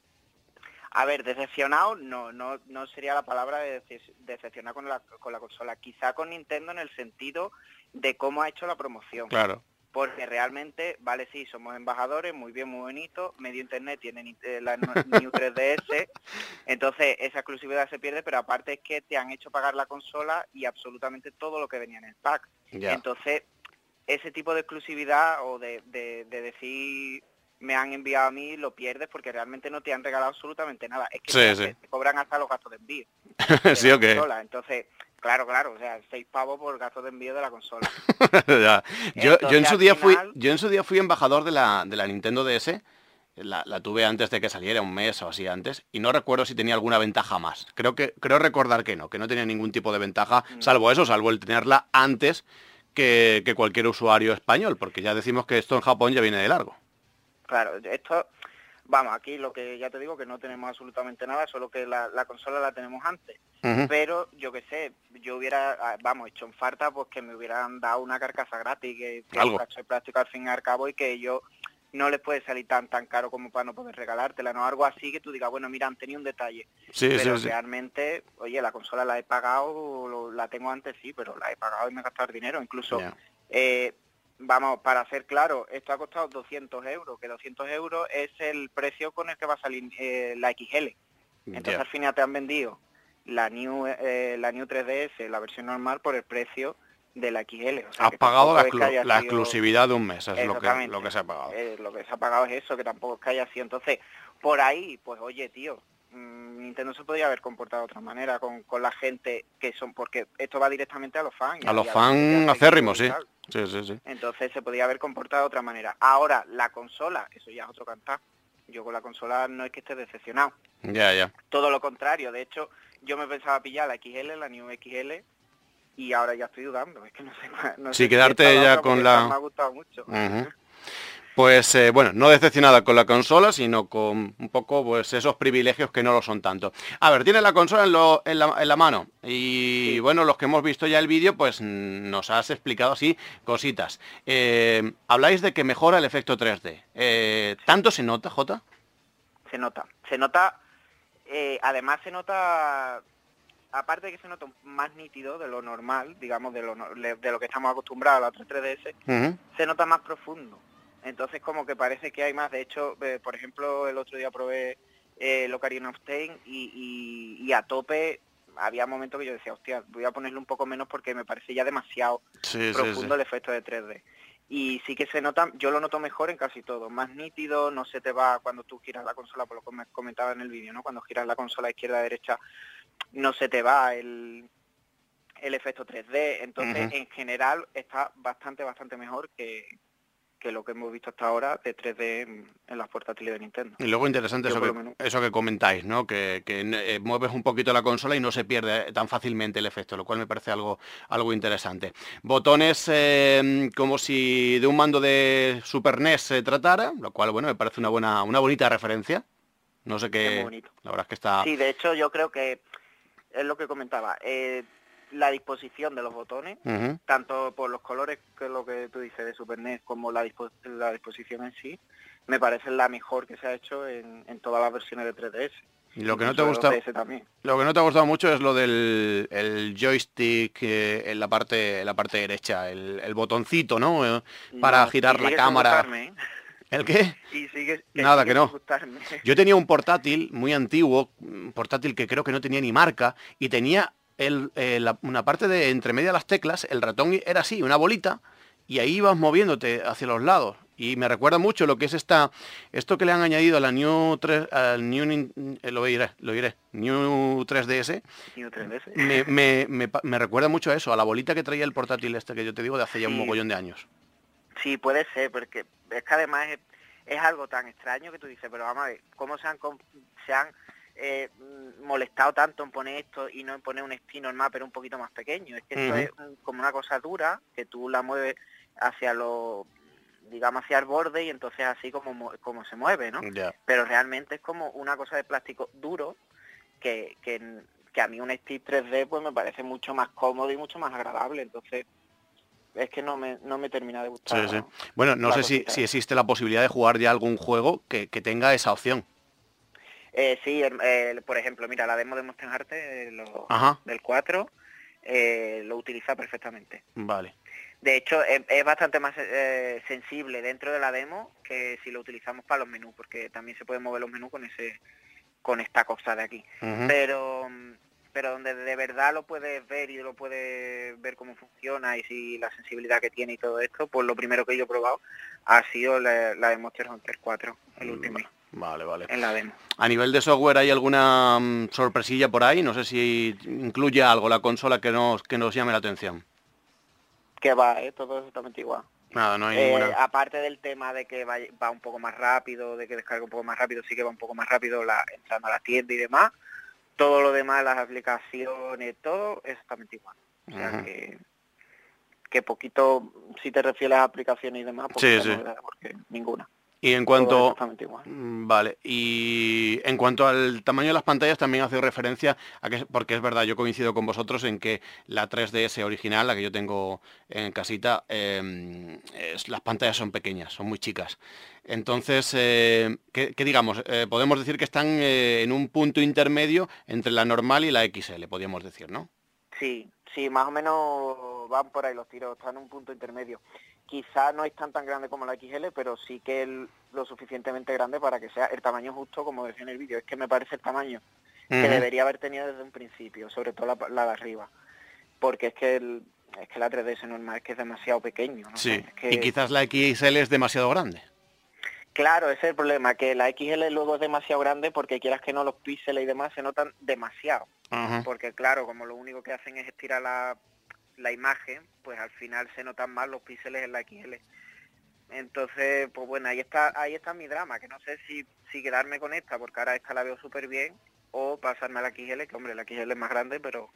A ver, decepcionado no, no, no sería la palabra de decepcionar con la, con la consola. Quizá con Nintendo en el sentido de cómo ha hecho la promoción. Claro. Porque realmente, vale, sí, somos embajadores, muy bien, muy bonito, medio internet tiene eh, la New 3DS, entonces esa exclusividad se pierde, pero aparte es que te han hecho pagar la consola y absolutamente todo lo que venía en el pack. Entonces, ese tipo de exclusividad o de, de, decir me han enviado a mí, lo pierdes porque realmente no te han regalado absolutamente nada. Es que te, cobran hasta los gastos de envío. sí, Entonces, claro, claro, o sea, seis pavos por gastos de envío de la consola. yo, yo, en su día fui, yo en su día fui embajador de la, de la Nintendo DS la, tuve antes de que saliera, un mes o así antes, y no recuerdo si tenía alguna ventaja más. Creo que creo recordar que no, que no tenía ningún tipo de ventaja, mm. salvo eso, salvo el tenerla antes que, cualquier usuario español, porque ya decimos que esto en Japón ya viene de largo. Claro, esto, vamos, aquí lo que ya te digo que no tenemos absolutamente nada, solo que la, consola la tenemos antes. Pero yo qué sé, yo hubiera, ah, vamos, hecho en falta pues que me hubieran dado una carcasa gratis, que, que un de plástico al fin y al cabo y que yo no les puede salir tan tan caro como para no poder regalártela, ¿no? Algo así que tú digas, bueno, mira, han tenido un detalle. Sí, pero sí, realmente, oye, la consola la he pagado, la tengo antes sí, pero la he pagado y me he gastado dinero. Incluso, eh, vamos, para ser claro, esto ha costado 200 euros, que 200 euros es el precio con el que va a salir eh, la XL. Entonces al final te han vendido la New, eh, la New 3DS, la versión normal, por el precio de la XL. O Has pagado la, exclusividad de un mes, es lo que, lo que se ha pagado. Eh, lo que se ha pagado es eso, que tampoco es que haya sido. Entonces, por ahí, pues oye, tío, Nintendo se podría haber comportado de otra manera con, la gente que son, porque esto va directamente a los fans. A los fans acérrimos, sí. Sí, sí, sí. Entonces se podría haber comportado de otra manera. Ahora, la consola, eso ya es otro cantar. Yo con la consola no es que esté decepcionado. Ya, ya. Todo lo contrario. De hecho, yo me pensaba pillar la XL, la New XL, y ahora ya estoy dudando, es que no sé, no sí, quedarte ya con la... Me ha gustado mucho. Pues eh, bueno, no decepcionada con la consola, sino con un poco pues esos privilegios que no lo son tanto. A ver, tiene la consola en, la, mano y bueno, los que hemos visto ya el vídeo, pues nos has explicado así cositas. Eh, habláis de que mejora el efecto 3D. Eh, ¿Tanto se nota, Jota? Se nota, se nota, además se nota aparte de que se nota más nítido de lo normal, digamos, de lo, de lo que estamos acostumbrados a la 3DS, se nota más profundo. Entonces como que parece que hay más. De hecho, eh, por ejemplo, el otro día probé eh, Ocarina of Time y, a tope había momentos que yo decía, hostia, voy a ponerle un poco menos porque me parece ya demasiado profundo el efecto de 3D. Y sí que se nota, yo lo noto mejor en casi todo, más nítido, no se te va cuando tú giras la consola, por lo que me comentaba en el vídeo, ¿no? Cuando giras la consola izquierda-derecha no se te va el, el efecto 3D. Entonces, en general, está bastante, bastante mejor que, que lo que hemos visto hasta ahora de 3D en, las portátiles de Nintendo. Y luego interesante eso que, eso que, comentáis, ¿no? Que, eh, mueves un poquito la consola y no se pierde tan fácilmente el efecto, lo cual me parece algo, algo interesante. Botones eh, como si de un mando de Super NES se tratara, lo cual, bueno, me parece una buena, una bonita referencia. No sé qué. La verdad es que está. Sí, de hecho yo creo que es lo que comentaba. Eh, la disposición de los botones, tanto por los colores que lo que tú dices de Super NES como la, la disposición en sí, me parece la mejor que se ha hecho en, todas las versiones de 3DS. Y lo que no te ha gustado, lo que no te ha gustado mucho es lo del joystick eh, en la parte, en la parte derecha, el, botoncito, ¿no? Eh, para girar la cámara. ¿El qué? Nada, que no. Yo tenía un portátil muy antiguo, un portátil que creo que no tenía ni marca, y tenía el, eh, una parte de entre media las teclas, el ratón era así, una bolita, y ahí ibas moviéndote hacia los lados. Y me recuerda mucho lo que es esta, esto que le han añadido a la New 3, al New, eh, lo iré, lo iré, New 3DS. New 3DS. Me, me, me, me, recuerda mucho a eso, a la bolita que traía el portátil este que yo te digo de hace ya un mogollón de años. Sí, puede ser, porque es que además es, algo tan extraño que tú dices, pero vamos a ver, ¿cómo se han, se han eh, molestado tanto en poner esto y no en poner un estilo normal pero un poquito más pequeño? Es que esto es como una cosa dura que tú la mueves hacia lo digamos hacia el borde y entonces así como, como se mueve, ¿no? Pero realmente es como una cosa de plástico duro que, que, que a mí un stick 3D pues me parece mucho más cómodo y mucho más agradable. Entonces es que no me, no me termina de gustar. Sí, sí. Bueno, no sé si, si, existe la posibilidad de jugar ya algún juego que, tenga esa opción. Eh, sí, por ejemplo, mira, la demo de Monster Hunter eh, del 4 eh, lo utiliza perfectamente. Vale. De hecho, es, bastante más eh, sensible dentro de la demo que si lo utilizamos para los menús, porque también se pueden mover los menús con ese con esta cosa de aquí. Pero pero donde de verdad lo puedes ver y lo puedes ver cómo funciona y si la sensibilidad que tiene y todo esto, pues lo primero que yo he probado ha sido la, de Monster Hunter 4, el último. Vale, vale. En la demo. A nivel de software, ¿hay alguna mm, sorpresilla por ahí? No sé si incluye algo la consola que nos, que nos llame la atención. Que va, ¿eh? todo exactamente igual. Nada, no hay eh, Aparte del tema de que va, va, un poco más rápido, de que descarga un poco más rápido, sí que va un poco más rápido la, entrando a la tienda y demás. Todo lo demás, las aplicaciones, todo exactamente igual. O sea que, que poquito, si te refieres a aplicaciones y demás, pues sí, porque ninguna. Y en cuanto mm, vale, y en cuanto al tamaño de las pantallas también hace referencia a que porque es verdad, yo coincido con vosotros en que la 3DS original, la que yo tengo en casita, em, las pantallas son pequeñas, son muy chicas. Entonces, eh, ¿qué, digamos? Eh, podemos decir que están eh, en un punto intermedio entre la normal y la XL, podríamos decir, ¿no? Sí, sí, más o menos van por ahí los tiros, están en un punto intermedio quizá no es tan tan grande como la XL, pero sí que es lo suficientemente grande para que sea el tamaño justo, como decía en el vídeo. Es que me parece el tamaño que debería haber tenido desde un principio, sobre todo la, de arriba. Porque es que el, es que la 3DS normal es que es demasiado pequeño. Sí, y quizás la XL es demasiado grande. Claro, ese es el problema, que la XL luego es demasiado grande porque quieras que no los píxeles y demás se notan demasiado. Porque claro, como lo único que hacen es estirar la, la imagen, pues al final se notan más los píxeles en la XL. Entonces, pues bueno, ahí está, ahí está mi drama, que no sé si, si quedarme con esta, porque ahora esta la veo súper bien, o pasarme a la XL, que hombre, la XL es más grande, pero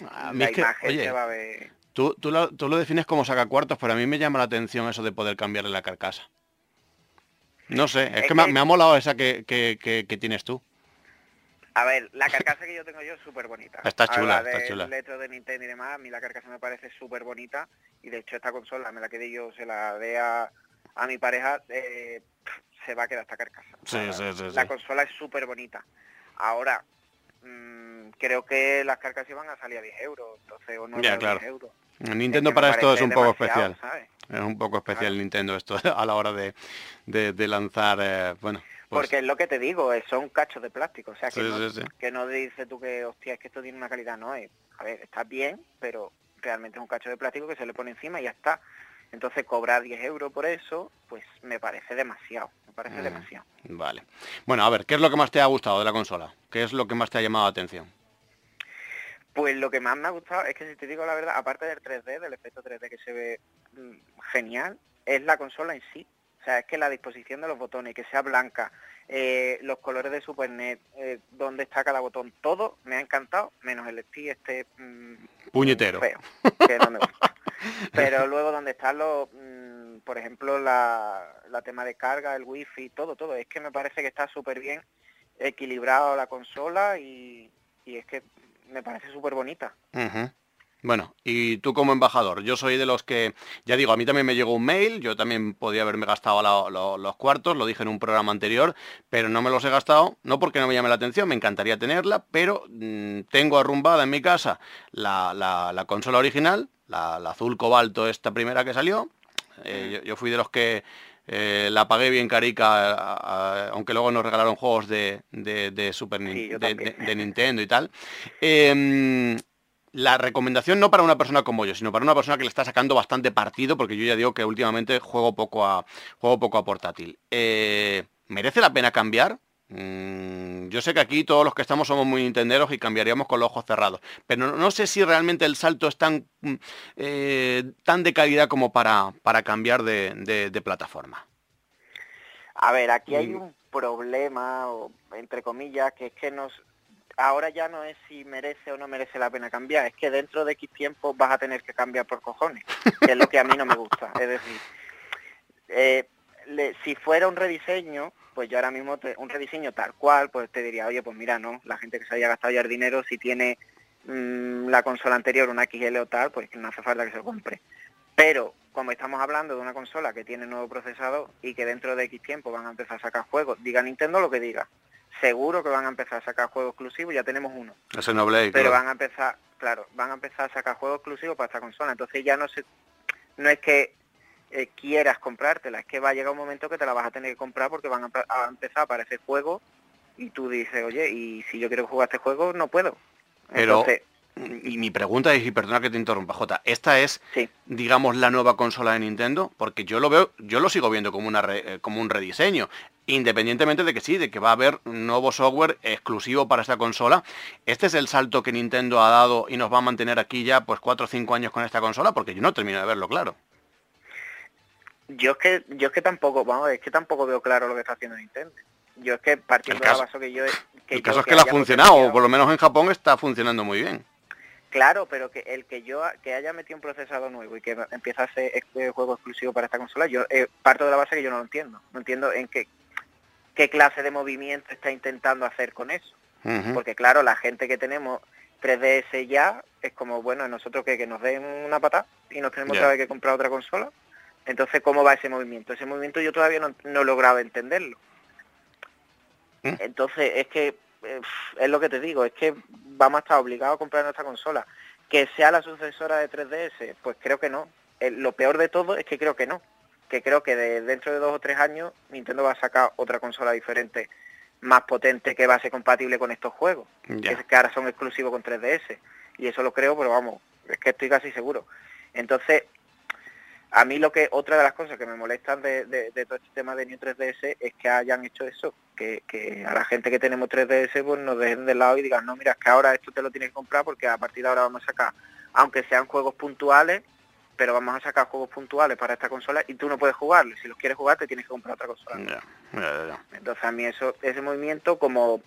la imagen se va a ver. Tú, tú, lo, tú lo defines como saca cuartos, pero a mí me llama la atención eso de poder cambiarle la carcasa. No sé, es, que, Me, ha molado esa que, que, que tienes tú. A ver, la carcasa que yo tengo yo es súper bonita. Está chula, está chula. letro de Nintendo y demás, a mí la carcasa me parece súper bonita y de hecho esta consola me la quedé yo, se la dé a, mi pareja, eh, se va a quedar esta carcasa. Sí, sí, sí, la consola es súper bonita. Ahora, mm, creo que las carcasas iban a salir a 10 euros, entonces o no ya, claro. euros. Nintendo para esto es un poco especial. Es un poco especial Nintendo esto a la hora de, de, lanzar, eh, bueno, pues Porque es lo que te digo, son cachos de plástico, o sea, que, no, que no dices tú que, hostia, es que esto tiene una calidad, no es. A ver, está bien, pero realmente es un cacho de plástico que se le pone encima y ya está. Entonces cobrar 10 euros por eso, pues me parece demasiado, me parece mm, demasiado. Vale. Bueno, a ver, ¿qué es lo que más te ha gustado de la consola? ¿Qué es lo que más te ha llamado la atención? Pues lo que más me ha gustado es que si te digo la verdad, aparte del 3D, del efecto 3D que se ve mm, genial, es la consola en sí. O sea, es que la disposición de los botones, que sea blanca, eh, los colores de SuperNet, eh, donde está cada botón, todo me ha encantado, menos el stick este... Mm, Puñetero. Feo, que no me gusta. Pero luego donde están los, mm, por ejemplo, la, tema de carga, el wifi, todo, todo. Es que me parece que está súper bien equilibrado la consola y, es que me parece súper bonita. Bueno, y tú como embajador, yo soy de los que, ya digo, a mí también me llegó un mail, yo también podía haberme gastado los cuartos, lo dije en un programa anterior, pero no me los he gastado, no porque no me llame la atención, me encantaría tenerla, pero mm, tengo arrumbada en mi casa la, consola original, la, azul cobalto, esta primera que salió, eh, yo, fui de los que eh, la pagué bien carica, aunque luego nos regalaron juegos de, Super de, Nintendo y tal. Em, la recomendación no para una persona como yo, sino para una persona que le está sacando bastante partido, porque yo ya digo que últimamente juego poco a, juego poco a portátil. Eh, ¿Merece la pena cambiar? Mm, yo sé que aquí todos los que estamos somos muy nintenderos y cambiaríamos con los ojos cerrados, pero no, sé si realmente el salto es tan, mm, eh, tan de calidad como para, para cambiar de, de plataforma. A ver, aquí hay mm. un problema, entre comillas, que es que nos, ahora ya no es si merece o no merece la pena cambiar, es que dentro de X tiempo vas a tener que cambiar por cojones, que es lo que a mí no me gusta. Es decir, eh, si fuera un rediseño, pues yo ahora mismo un rediseño tal cual, pues te diría, oye, pues mira, no, la gente que se haya gastado ya el dinero, si tiene mm, la consola anterior, una XL o tal, pues no hace falta que se lo compre. Pero como estamos hablando de una consola que tiene nuevo procesador y que dentro de X tiempo van a empezar a sacar juegos, diga Nintendo lo que diga, seguro que van a empezar a sacar juegos exclusivos, ya tenemos uno. Ese no Blade, Pero van a empezar, claro, van a empezar a sacar juegos exclusivos para esta consola. Entonces ya no se, no es que eh, quieras comprártela, es que va a llegar un momento que te la vas a tener que comprar porque van a, empezar a aparecer juegos y tú dices, oye, y si yo quiero jugar este juego, no puedo. Pero y mi pregunta es, y perdona que te interrumpa, Jota, ¿esta es, digamos, la nueva consola de Nintendo? Porque yo lo veo, yo lo sigo viendo como, una eh, como un rediseño, independientemente de que sí, de que va a haber nuevo software exclusivo para esta consola. ¿Este es el salto que Nintendo ha dado y nos va a mantener aquí ya pues cuatro o cinco años con esta consola? Porque yo no termino de verlo claro. Yo es que, yo es que tampoco, vamos, es que tampoco veo claro lo que está haciendo Nintendo. Yo es que partiendo de la base que yo... Que el caso es que, la ha funcionado, o por lo menos en Japón está funcionando muy bien. Claro, pero que el que yo que haya metido un procesador nuevo y que empieza a hacer este juego exclusivo para esta consola, yo eh, parto de la base que yo no lo entiendo. No entiendo en qué, qué clase de movimiento está intentando hacer con eso. Porque claro, la gente que tenemos 3DS ya es como, bueno, nosotros que, que nos den una patada y nos tenemos vez que comprar otra consola. Entonces, ¿cómo va ese movimiento? Ese movimiento yo todavía no, no he logrado entenderlo. ¿Mm? Entonces, es que es lo que te digo, es que vamos a estar obligados a comprar nuestra consola. Que sea la sucesora de 3DS, pues creo que no. lo peor de todo es que creo que no. Que creo que dentro de dos o tres años Nintendo va a sacar otra consola diferente, más potente, que va a ser compatible con estos juegos. Que, que ahora son exclusivos con 3DS. Y eso lo creo, pero vamos, es que estoy casi seguro. Entonces, a mí lo que, otra de las cosas que me molestan de, todo este tema de New 3DS es que hayan hecho eso, que, a la gente que tenemos 3DS pues nos dejen de lado y digan, no, mira, es que ahora esto te lo tienes que comprar porque a partir de ahora vamos a sacar, aunque sean juegos puntuales, pero vamos a sacar juegos puntuales para esta consola y tú no puedes jugarlo. Si los quieres jugar te tienes que comprar otra consola. Entonces a mí eso, ese movimiento como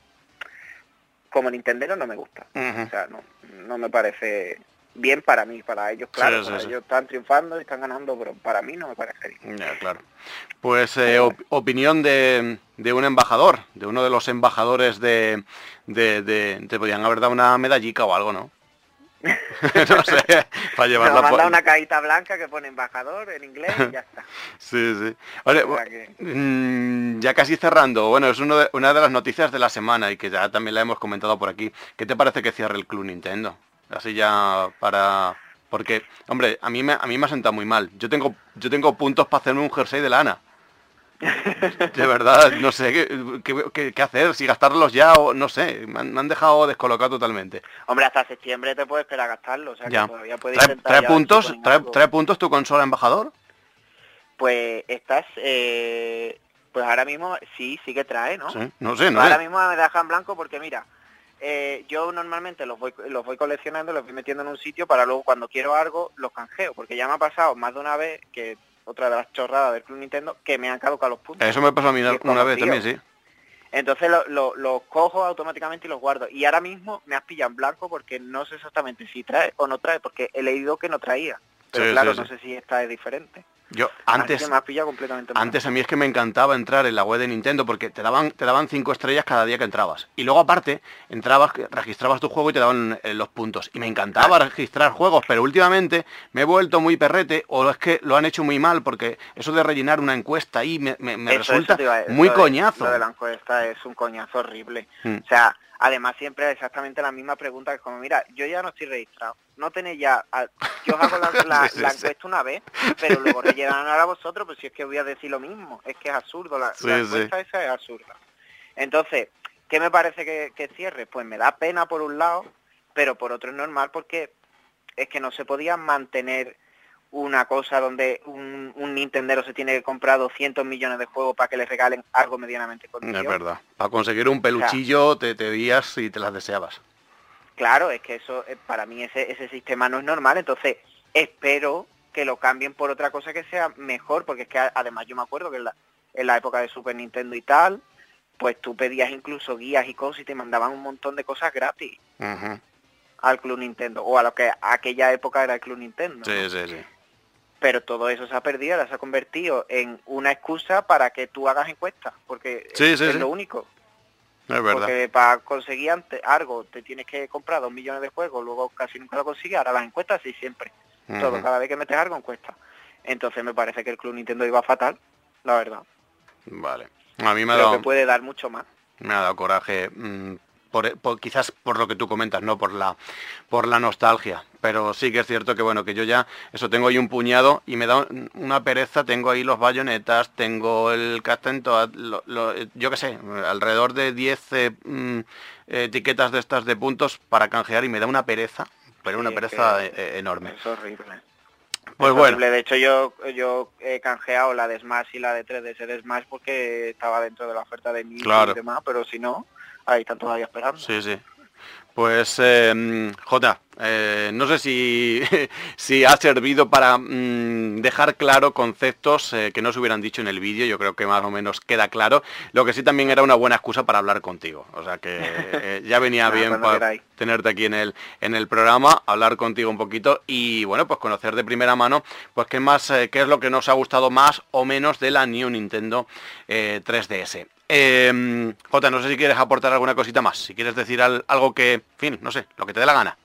como Nintendo no me gusta. O sea, no, no me parece bien para mí, para ellos, claro, ellos están triunfando y están ganando, pero para mí no me parece bien. claro. Pues eh, opinión de, de, un embajador, de uno de los embajadores de, de, Te podían haber dado una medallica o algo, ¿no? no sé, para llevarla manda una cajita blanca que pone embajador en inglés y ya está. sí, sí. Mm, ya casi cerrando, bueno, es uno de, una de las noticias de la semana y que ya también la hemos comentado por aquí. ¿Qué te parece que cierre el Club Nintendo? Así ya para... Porque, hombre, a mí me, a mí me ha sentado muy mal. Yo tengo, yo tengo puntos para hacerme un jersey de lana. De verdad, no sé qué, qué, hacer, si gastarlos ya o no sé, me han, dejado descolocado totalmente. Hombre, hasta septiembre te puedes esperar a gastarlos, o sea ya. todavía puedes ¿Trae, puntos, trae, puntos tu consola embajador? Pues estás, eh, pues ahora mismo sí, sí que trae, ¿no? no sé, no Ahora mismo me dejan blanco porque mira, eh, yo normalmente los voy, los voy coleccionando, los voy metiendo en un sitio para luego cuando quiero algo los canjeo, porque ya me ha pasado más de una vez que otra de las chorradas del Club Nintendo que me han caducado los puntos. Eso me pasó a mí una vez también, sí. Entonces los lo, cojo automáticamente y los guardo. Y ahora mismo me has pillado en blanco porque no sé exactamente si trae o no trae, porque he leído que no traía. Pero claro, no sé si esta es diferente. Yo antes, completamente antes a mí es que me encantaba entrar en la web de Nintendo porque te daban, te daban cinco estrellas cada día que entrabas. Y luego aparte, entrabas, registrabas tu juego y te daban eh, los puntos. Y me encantaba registrar juegos, pero últimamente me he vuelto muy perrete o es que lo han hecho muy mal porque eso de rellenar una encuesta ahí me, resulta muy coñazo. Lo de la encuesta es un coñazo horrible. Mm. O sea, Además, siempre exactamente la misma pregunta, que es como, mira, yo ya no estoy registrado, no tenéis ya, yo hago la, encuesta una vez, pero luego rellenan a vosotros, pues si es que voy a decir lo mismo, es que es absurdo, la, encuesta esa es absurda. Entonces, ¿qué me parece que, que cierre? Pues me da pena por un lado, pero por otro es normal porque es que no se podía mantener una cosa donde un, un Nintendero se tiene que comprar 200 millones de juegos para que le regalen algo medianamente Es verdad. Para conseguir un peluchillo te, te veías y te las deseabas. Claro, es que eso, eh, para mí ese, ese sistema no es normal, entonces espero que lo cambien por otra cosa que sea mejor, porque es que además yo me acuerdo que en la, en la época de Super Nintendo y tal, pues tú pedías incluso guías y cosas y te mandaban un montón de cosas gratis al Club Nintendo, o a lo que aquella época era el Club Nintendo. Sí, sí, sí pero todo eso se ha perdido, ahora se ha convertido en una excusa para que tú hagas encuestas, porque es lo único. Es verdad. Porque para conseguir antes algo te tienes que comprar dos millones de juegos, luego casi nunca lo consigues, ahora las encuestas sí siempre. Todo, cada vez que metes algo encuesta. Entonces me parece que el Club Nintendo iba fatal, la verdad. Vale. A mí me ha dado... que puede dar mucho más. Me ha dado coraje mm, por, quizás por lo que tú comentas, ¿no? Por la, por la nostalgia. Pero sí que es cierto que bueno, que yo ya eso tengo ahí un puñado y me da una pereza, tengo ahí los bayonetas, tengo el Castento, yo qué sé, alrededor de 10 eh, mm, etiquetas de estas de puntos para canjear y me da una pereza, pero una pereza e, enorme. Es horrible. Pues bueno. De hecho, yo yo he canjeado la de Smash y la de 3DS de Smash porque estaba dentro de la oferta de mi y demás, pero si no, ahí están todavía esperando. Sí, sí. Pues, eh, J, eh, no sé si, si, ha servido para mm, dejar claro conceptos eh, que no se hubieran dicho en el vídeo, yo creo que más o menos queda claro. Lo que sí también era una buena excusa para hablar contigo, o sea que eh, ya venía bien para tenerte aquí en el, en el programa, hablar contigo un poquito y bueno, pues conocer de primera mano pues qué más, qué es lo que nos ha gustado más o menos de la New Nintendo 3DS. Eh, Jota, no sé si quieres aportar alguna cosita más, si quieres decir algo que, fin, no sé, lo que te dé la gana.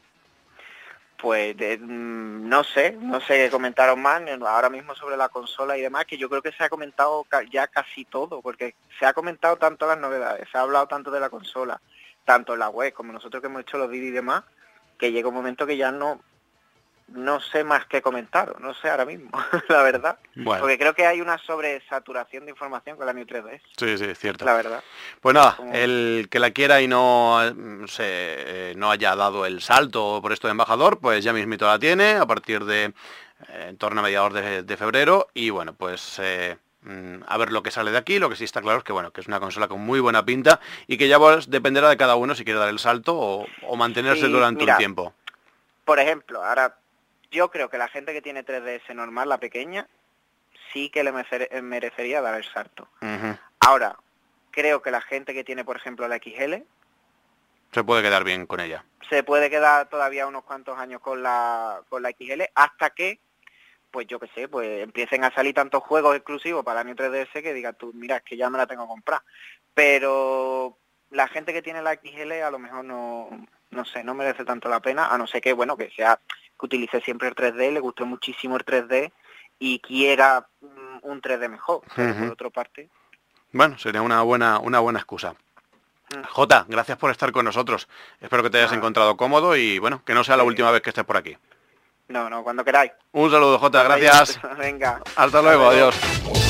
Pues mm, no sé, no sé qué comentaron más ahora mismo sobre la consola y demás, que yo creo que se ha comentado ya casi todo, porque se ha comentado tanto las novedades, se ha hablado tanto de la consola, tanto en la web como nosotros que hemos hecho los vídeos y demás, que llega un momento que ya no, no sé más que comentar, no sé ahora mismo, la verdad. Porque creo que hay una sobresaturación de información con la New 3D. Sí, sí, cierto. La verdad. Pues nada, el que la quiera y no se, eh, no haya dado el salto por esto de embajador, pues ya mismito la tiene a partir de eh, en torno a mediados de, febrero y bueno, pues eh, mm, a ver lo que sale de aquí, lo que sí está claro es que bueno, que es una consola con muy buena pinta y que ya pues, dependerá de cada uno si quiere dar el salto o, mantenerse durante un tiempo. Por ejemplo, ahora yo creo que la gente que tiene 3DS normal, la pequeña, sí que le merecería dar el salto. Ahora, creo que la gente que tiene, por ejemplo, la XL... Se puede quedar bien con ella. Se puede quedar todavía unos cuantos años con la, con la XL hasta que, pues yo qué sé, pues empiecen a salir tantos juegos exclusivos para la New 3DS que digas tú, mira, es que ya me la tengo que comprar. Pero la gente que tiene la XL a lo mejor no, no sé, no merece tanto la pena, a no ser que, bueno, que sea que utilice siempre el 3D, le guste muchísimo el 3D y quiera mm, un 3D mejor, por otra parte. Bueno, sería una buena, una buena excusa. Mm. Jota, gracias por estar con nosotros. Espero que te hayas encontrado cómodo y bueno, que no sea la última vez que estés por aquí. No, no, cuando queráis. Un saludo, Jota, gracias. Venga. Hasta luego, adiós.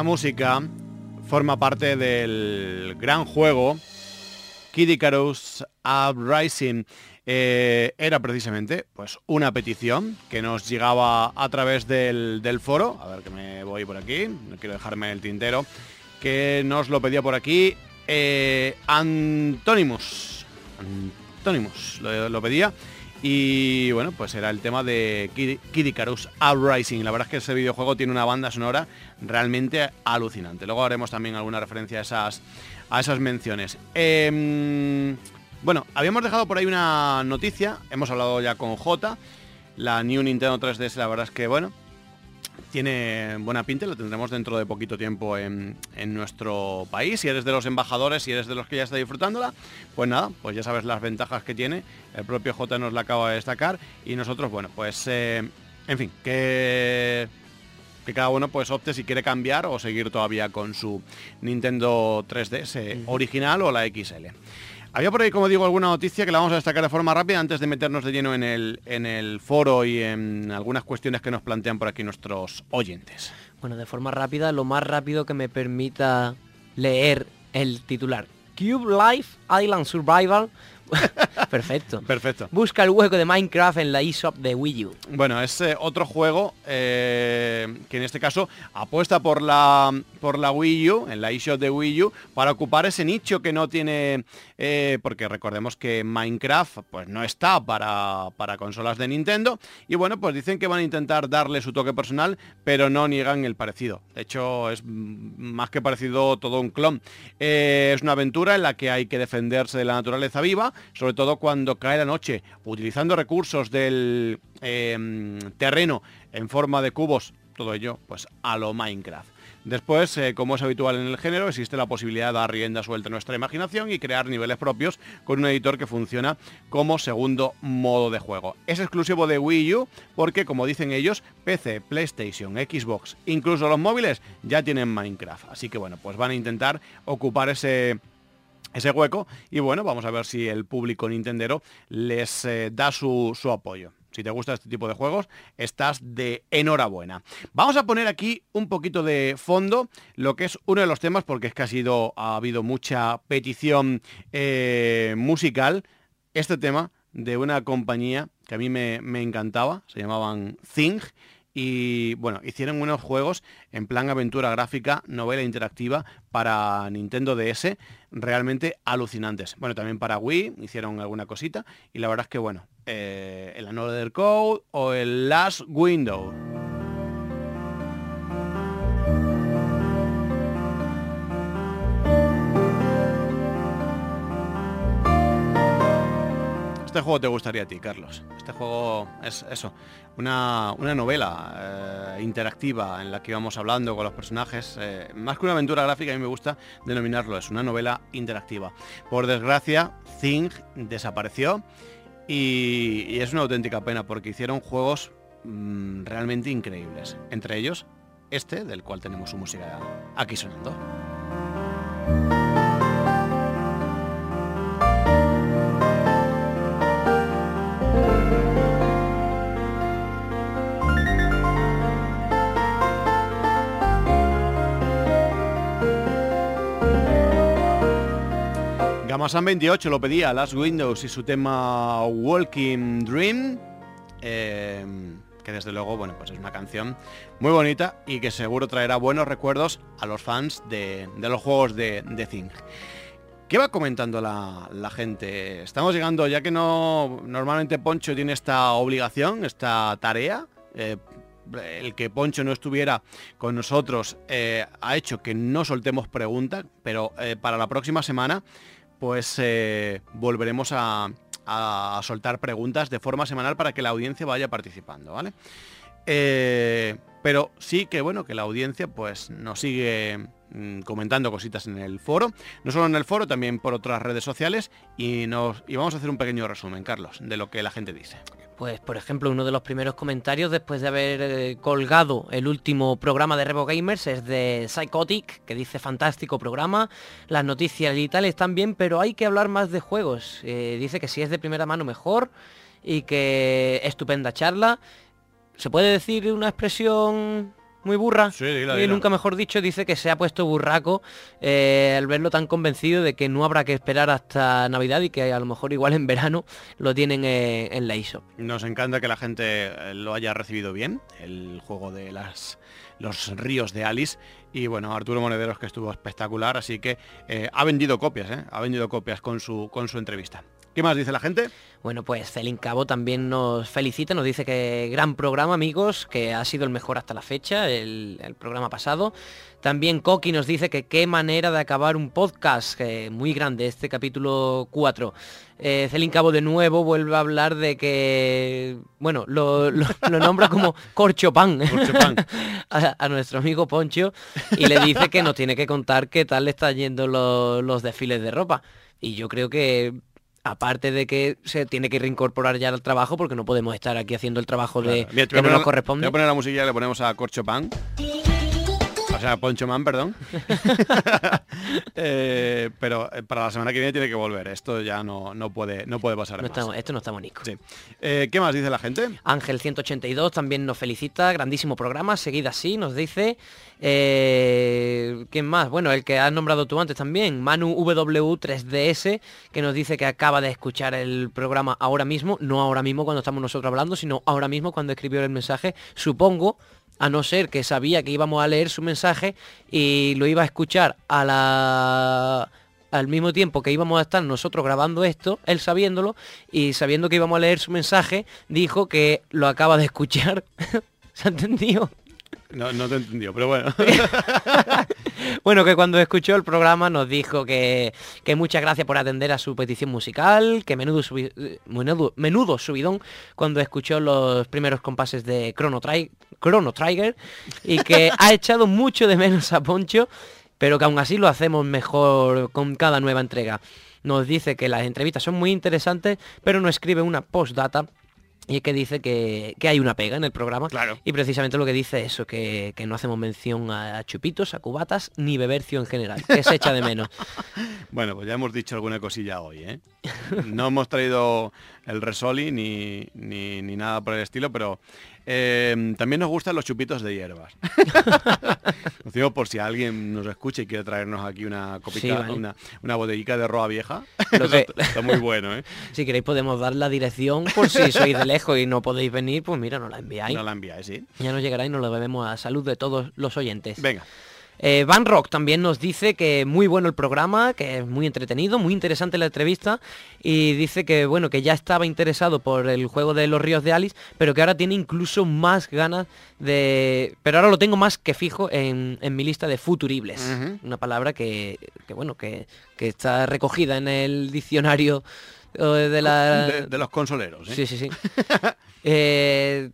Esta música forma parte del gran juego Kid Icarus Uprising. Eh, era precisamente pues una petición que nos llegaba a través del, foro. A ver que me voy por aquí, no quiero dejarme el tintero. Que nos lo pedía por aquí eh, Antónimos. Antónimos lo, pedía. Y bueno, pues era el tema de Kid, Icarus Uprising. La verdad es que ese videojuego tiene una banda sonora realmente alucinante. Luego haremos también alguna referencia a esas, a esas menciones. Em, bueno, habíamos dejado por ahí una noticia, hemos hablado ya con J, la New Nintendo 3DS, la verdad es que bueno, tiene buena pinta, lo tendremos dentro de poquito tiempo en, nuestro país. Si eres de los embajadores, si eres de los que ya está disfrutándola, pues nada, pues ya sabes las ventajas que tiene. El propio J nos la acaba de destacar y nosotros, bueno, pues eh, en fin, que que cada uno pues opte si quiere cambiar o seguir todavía con su Nintendo 3DS original o la XL. Había por ahí, como digo, alguna noticia que la vamos a destacar de forma rápida antes de meternos de lleno en el, en el foro y en algunas cuestiones que nos plantean por aquí nuestros oyentes. Bueno, de forma rápida, lo más rápido que me permita leer el titular. Cube Life Island Survival Perfecto. Perfecto. Busca el hueco de Minecraft en la eShop de Wii U. Bueno, es eh, otro juego eh, que en este caso apuesta por la, por la Wii U, en la eShop de Wii U, para ocupar ese nicho que no tiene... Eh, porque recordemos que Minecraft pues no está para, para consolas de Nintendo. Y bueno, pues dicen que van a intentar darle su toque personal, pero no niegan el parecido. De hecho, es más que parecido todo un clon. es una aventura en la que hay que defenderse de la naturaleza viva sobre todo cuando cae la noche, utilizando recursos del em, terreno en forma de cubos, todo ello pues a lo Minecraft. Después, eh, como es habitual en el género, existe la posibilidad de dar rienda suelta a nuestra imaginación y crear niveles propios con un editor que funciona como segundo modo de juego. Es exclusivo de Wii U porque, como dicen ellos, PC, PlayStation, Xbox, incluso los móviles ya tienen Minecraft. Así que bueno, pues van a intentar ocupar ese ese hueco y bueno, vamos a ver si el público nintendero les eh, da su, apoyo. Si te gusta este tipo de juegos, estás de enhorabuena. Vamos a poner aquí un poquito de fondo lo que es uno de los temas, porque es que ha, sido, ha habido mucha petición eh, musical. Este tema de una compañía que a mí me, me encantaba, se llamaban Thing, y bueno, hicieron unos juegos en plan aventura gráfica, novela interactiva para Nintendo DS, realmente alucinantes. Bueno, también para Wii hicieron alguna cosita y la verdad es que bueno, eh, el Another Code o el Last Window. Este juego te gustaría a ti, Carlos. Este juego es eso, una, novela eh, interactiva en la que íbamos hablando con los personajes. Eh, más que una aventura gráfica, a mí me gusta denominarlo, es una novela interactiva. Por desgracia, Thing desapareció y, es una auténtica pena porque hicieron juegos mm, realmente increíbles. Entre ellos, este, del cual tenemos su música aquí sonando. Gamasan 28 lo pedía, Last Windows y su tema Walking Dream. Eh, que desde luego, bueno, pues es una canción muy bonita y que seguro traerá buenos recuerdos a los fans de, los juegos de, de Thing. ¿Qué va comentando la, gente? Estamos llegando, ya que no normalmente Poncho tiene esta obligación, esta tarea, eh, el que Poncho no estuviera con nosotros eh, ha hecho que no soltemos preguntas, pero para la próxima semana pues eh, volveremos a, soltar preguntas de forma semanal para que la audiencia vaya participando, ¿vale? Eh, pero sí que bueno, que la audiencia pues nos sigue mm, comentando cositas en el foro, no solo en el foro, también por otras redes sociales y, nos, y vamos a hacer un pequeño resumen, Carlos, de lo que la gente dice. Pues por ejemplo, uno de los primeros comentarios después de haber eh, colgado el último programa de Revo Gamers es de Psychotic, que dice fantástico programa, las noticias y tal están bien, pero hay que hablar más de juegos. Eh, dice que si es de primera mano mejor y que estupenda charla. ¿Se puede decir una expresión muy burra. y nunca mejor dicho, dice que se ha puesto burraco eh, al verlo tan convencido de que no habrá que esperar hasta Navidad y que a lo mejor igual en verano lo tienen eh, en la ISO. Nos encanta que la gente eh, lo haya recibido bien, el juego de las los ríos de Alice y bueno Arturo Monederos que estuvo espectacular así que ha vendido copias ha vendido copias con su con su entrevista ¿Qué más dice la gente? Bueno, pues Celín Cabo también nos felicita, nos dice que gran programa, amigos, que ha sido el mejor hasta la fecha, el, programa pasado. También Coqui nos dice que qué manera de acabar un podcast, muy grande, este capítulo 4. Eh, Celín Cabo de nuevo vuelve a hablar de que, bueno, lo, nombra como corchopan, a, a, nuestro amigo Poncho y le dice que nos tiene que contar qué tal le están yendo los desfiles de ropa. Y yo creo que aparte de que se tiene que reincorporar ya al trabajo porque no podemos estar aquí haciendo el trabajo de que no nos corresponde. Voy a poner la musiquilla y le ponemos a Corcho Pan. O sea, Poncho Man, perdón. Eh, pero eh, para la semana que viene tiene que volver. Esto ya no, no, puede, no puede pasar. esto no está bonito. Eh, ¿Qué más dice la gente? Ángel 182 también nos felicita. Grandísimo programa. Seguida así, nos dice. ¿Quién más? Bueno, el que has nombrado tú antes también. Manu W3DS, que nos dice que acaba de escuchar el programa ahora mismo. No ahora mismo cuando estamos nosotros hablando, sino ahora mismo cuando escribió el mensaje. Supongo a no ser que sabía que íbamos a leer su mensaje y lo iba a escuchar a la al mismo tiempo que íbamos a estar nosotros grabando esto, él sabiéndolo y sabiendo que íbamos a leer su mensaje, dijo que lo acaba de escuchar. ¿Se ha entendido? No, no te entendió, pero bueno. bueno, que cuando escuchó el programa nos dijo que, muchas gracias por atender a su petición musical, que menudo, menudo, subidón cuando escuchó los primeros compases de Chrono, Chrono Trigger y que ha echado mucho de menos a Poncho, pero que aún así lo hacemos mejor con cada nueva entrega. Nos dice que las entrevistas son muy interesantes, pero no escribe una postdata y es que dice que, hay una pega en el programa. Claro. Y precisamente lo que dice es eso, que, no hacemos mención a, chupitos, a cubatas, ni bebercio en general, que se echa de menos. bueno, pues ya hemos dicho alguna cosilla hoy, ¿eh? No hemos traído el resoli ni, ni, ni nada por el estilo, pero eh, también nos gustan los chupitos de hierbas. Lo digo por si alguien nos escucha y quiere traernos aquí una copita, una, una botellica de roa vieja. está muy bueno, ¿eh? Si queréis podemos dar la dirección por si sois de lejos y no podéis venir, pues mira, nos la enviáis. Nos la enviáis, sí. Ya nos llegará y nos lo bebemos a salud de todos los oyentes. Venga. Eh, Van Rock también nos dice que muy bueno el programa, que es muy entretenido, muy interesante la entrevista y dice que bueno, que ya estaba interesado por el juego de los ríos de Alice, pero que ahora tiene incluso más ganas de... Pero ahora lo tengo más que fijo en, mi lista de futuribles. Una palabra que, bueno, que, está recogida en el diccionario eh, de, la... de, los consoleros. ¿eh? Sí, sí, sí. eh,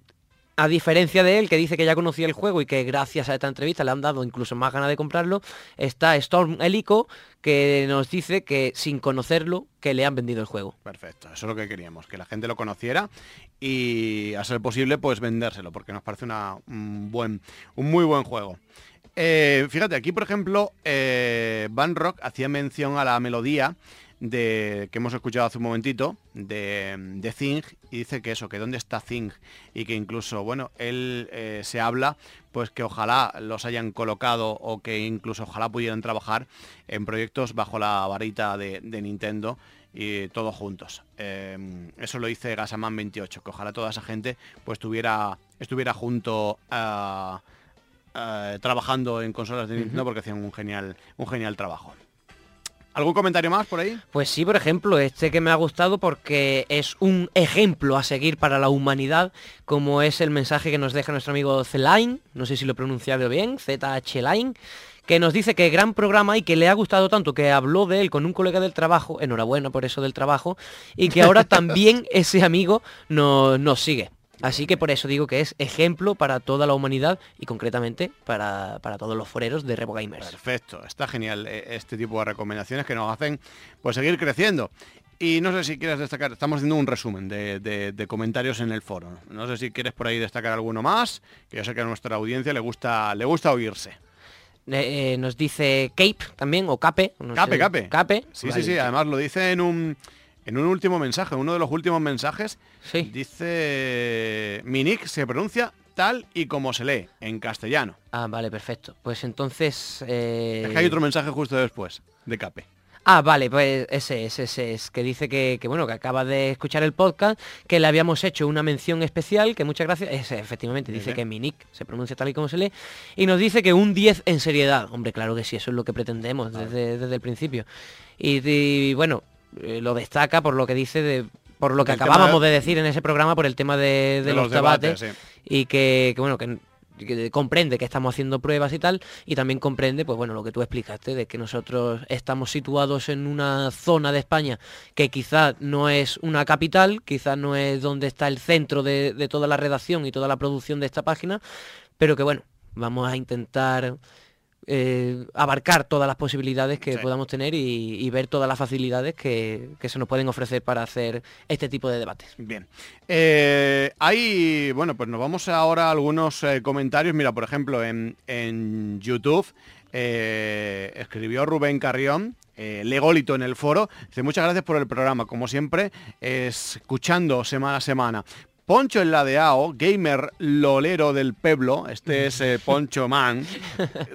a diferencia de él, que dice que ya conocía el juego y que gracias a esta entrevista le han dado incluso más ganas de comprarlo, está Storm Helico, que nos dice que sin conocerlo, que le han vendido el juego. Perfecto, eso es lo que queríamos, que la gente lo conociera y a ser posible pues vendérselo, porque nos parece una, un, buen, un muy buen juego. Eh, fíjate, aquí por ejemplo, eh, Van Rock hacía mención a la melodía de, que hemos escuchado hace un momentito, de, de Thing, y dice que eso, que dónde está Thing, y que incluso, bueno, él eh, se habla, pues que ojalá los hayan colocado o que incluso ojalá pudieran trabajar en proyectos bajo la varita de, Nintendo y todos juntos. Em, eso lo dice Gasaman 28, que ojalá toda esa gente pues tuviera, estuviera junto a... trabajando en consolas de Nintendo porque hacían un genial, un genial trabajo. ¿Algún comentario más por ahí? Pues sí, por ejemplo, este que me ha gustado porque es un ejemplo a seguir para la humanidad, como es el mensaje que nos deja nuestro amigo Zline, no sé si lo he pronunciado bien, ZH Line, que nos dice que gran programa y que le ha gustado tanto que habló de él con un colega del trabajo, enhorabuena por eso del trabajo, y que ahora también ese amigo nos sigue. Así que por eso digo que es ejemplo para toda la humanidad y concretamente para, todos los foreros de Revo Gamers. Perfecto, está genial eh, este tipo de recomendaciones que nos hacen pues seguir creciendo. Y no sé si quieres destacar, estamos haciendo un resumen de, comentarios en el foro. No sé si quieres por ahí destacar alguno más, que yo sé que a nuestra audiencia le gusta, le gusta oírse. Eh, eh, nos dice Cape también, o Cape. Cape, Cape. Cape. Sí, sí, sí, además lo dice en un, en un último mensaje, uno de los últimos mensajes, sí. dice... Mi nick se pronuncia tal y como se lee, en castellano. Ah, vale, perfecto. Pues entonces... Eh, es que hay otro mensaje justo después, de Cape. Ah, vale, pues ese es, ese es, que dice que, bueno, que acaba de escuchar el podcast, que le habíamos hecho una mención especial, que muchas gracias, ese, efectivamente, dice que mi nick se pronuncia tal y como se lee, y nos dice que un 10 en seriedad. Hombre, claro que sí, eso es lo que pretendemos desde, el principio. Y, bueno, eh, lo destaca por lo que dice de por lo que acabábamos de... decir en ese programa por el tema de, los, debates, y que, que, bueno que comprende que estamos haciendo pruebas y tal, y también comprende, pues bueno, lo que tú explicaste, de que nosotros estamos situados en una zona de España que quizás no es una capital, quizás no es donde está el centro de, de toda la redacción y toda la producción de esta página, pero que bueno, vamos a intentar eh, abarcar todas las posibilidades que podamos tener y, ver todas las facilidades que, se nos pueden ofrecer para hacer este tipo de debates. Bien. Eh, hay, bueno, pues nos vamos ahora a algunos eh, comentarios. Mira, por ejemplo, en, YouTube escribió Rubén Carrión, Lególito en el foro. Dice, muchas gracias por el programa, como siempre, escuchando semana a semana. Poncho el ladeao, gamer lolero del pueblo, este es eh, Poncho Man,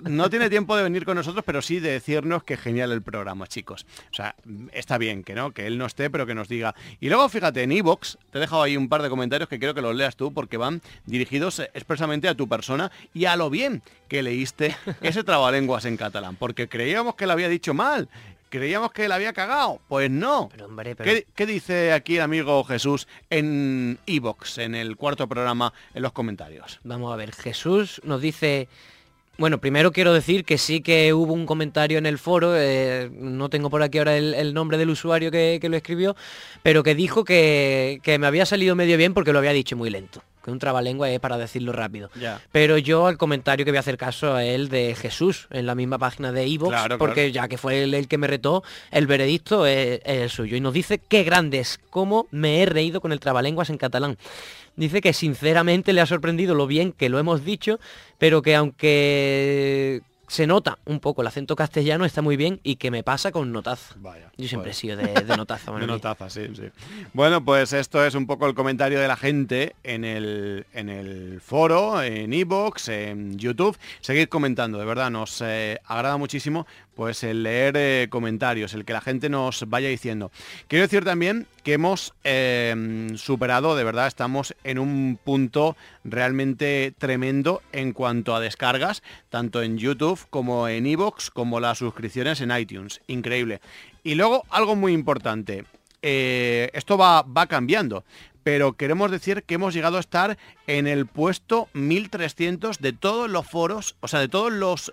no tiene tiempo de venir con nosotros, pero sí de decirnos que genial el programa, chicos. O sea, está bien que no, que él no esté, pero que nos diga. Y luego fíjate, en Evox, te he dejado ahí un par de comentarios que quiero que los leas tú porque van dirigidos expresamente a tu persona y a lo bien que leíste ese trabalenguas en catalán, porque creíamos que lo había dicho mal creíamos que la había cagado. Pues no. Pero, hombre, ¿Qué, dice aquí el amigo Jesús en Evox, en el cuarto programa, en los comentarios? Vamos a ver, Jesús nos dice... Bueno, primero quiero decir que sí que hubo un comentario en el foro, eh, no tengo por aquí ahora el, nombre del usuario que, lo escribió, pero que dijo que, que me había salido medio bien porque lo había dicho muy lento que un trabalengua es para decirlo rápido. Pero yo al comentario que voy a hacer caso a él de Jesús en la misma página de Evox, porque ya que fue él el que me retó, el veredicto es, el suyo. Y nos dice qué grandes, cómo me he reído con el trabalenguas en catalán. Dice que sinceramente le ha sorprendido lo bien que lo hemos dicho, pero que aunque se nota un poco el acento castellano, está muy bien y que me pasa con notaza. Vaya, Yo siempre he sido de, notaza. de notaza, sí, sí. Bueno, pues esto es un poco el comentario de la gente en el, en el foro, en Evox, en YouTube. Seguid comentando, de verdad, nos eh, agrada muchísimo pues el leer eh, comentarios, el que la gente nos vaya diciendo. Quiero decir también que hemos eh, superado, de verdad, estamos en un punto realmente tremendo en cuanto a descargas, tanto en YouTube como en Evox, como las suscripciones en iTunes. Increíble. Y luego algo muy importante. Eh, esto va, va cambiando pero queremos decir que hemos llegado a estar en el puesto 1300 de todos los foros, o sea, de todos los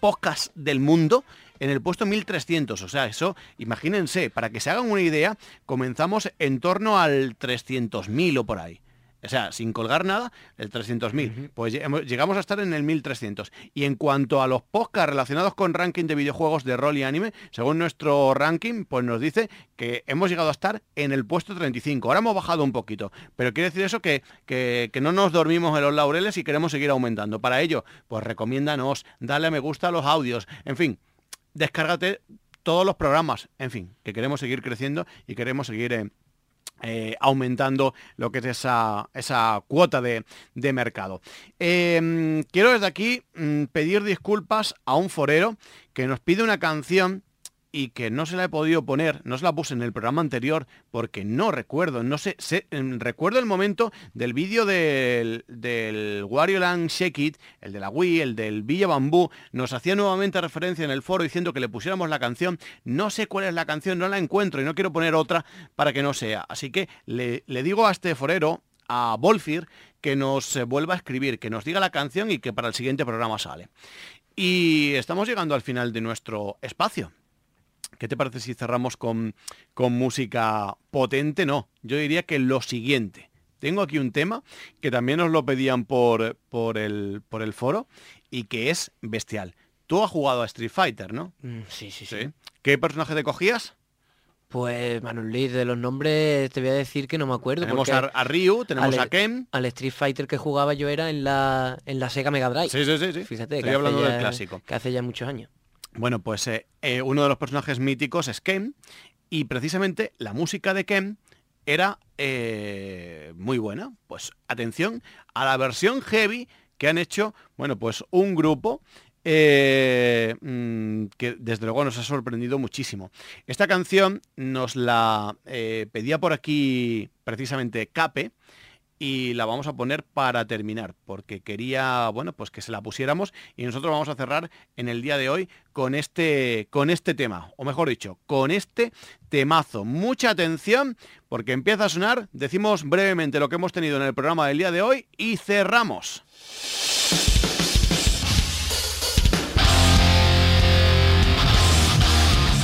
podcast del mundo en el puesto 1300. O sea, eso, imagínense, para que se hagan una idea, comenzamos en torno al 300.000 o por ahí. O sea, sin colgar nada, el 300.000. Pues llegamos a estar en el 1300. Y en cuanto a los podcasts relacionados con ranking de videojuegos de rol y anime, según nuestro ranking, pues nos dice que hemos llegado a estar en el puesto 35. Ahora hemos bajado un poquito. Pero quiere decir eso que, que, no nos dormimos en los laureles y queremos seguir aumentando. Para ello, pues recomiéndanos, dale a me gusta a los audios. En fin, descárgate todos los programas. En fin, que queremos seguir creciendo y queremos seguir... Eh, eh, aumentando lo que es esa, esa cuota de, mercado. Em, quiero desde aquí mm, pedir disculpas a un forero que nos pide una canción y que no se la he podido poner, no se la puse en el programa anterior porque no recuerdo, no sé, em, recuerdo el momento del vídeo del, del Wario Land Shake el de la Wii, el del Villa Bambú, nos hacía nuevamente referencia en el foro diciendo que le pusiéramos la canción, no sé cuál es la canción, no la encuentro y no quiero poner otra para que no sea, así que le, le digo a este forero, a Bolfir, que nos eh, vuelva a escribir, que nos diga la canción y que para el siguiente programa sale. Y estamos llegando al final de nuestro espacio. ¿Qué te parece si cerramos con, con música potente? No, yo diría que lo siguiente. Tengo aquí un tema que también nos lo pedían por, por, el, por el foro y que es bestial. Tú has jugado a Street Fighter, ¿no? Mm, sí, sí, sí, ¿Qué personaje te cogías? Pues Manuel de los nombres te voy a decir que no me acuerdo. Tenemos a, Ryu, tenemos a Ken. Al Street Fighter que jugaba yo era en la, en la Sega Mega Drive. Sí, sí, sí. sí. Fíjate, Estoy hablando del clásico. Que hace ya muchos años. Bueno, pues eh, eh, uno de los personajes míticos es Ken y precisamente la música de Ken era eh, muy buena. Pues atención a la versión heavy que han hecho, bueno, pues un grupo mm, que desde luego nos ha sorprendido muchísimo. Esta canción nos la pedía por aquí precisamente Cape, y la vamos a poner para terminar, porque quería, bueno, pues que se la pusiéramos y nosotros vamos a cerrar en el día de hoy con este, con este tema, o mejor dicho, con este temazo. Mucha atención, porque empieza a sonar, decimos brevemente lo que hemos tenido en el programa del día de hoy y cerramos.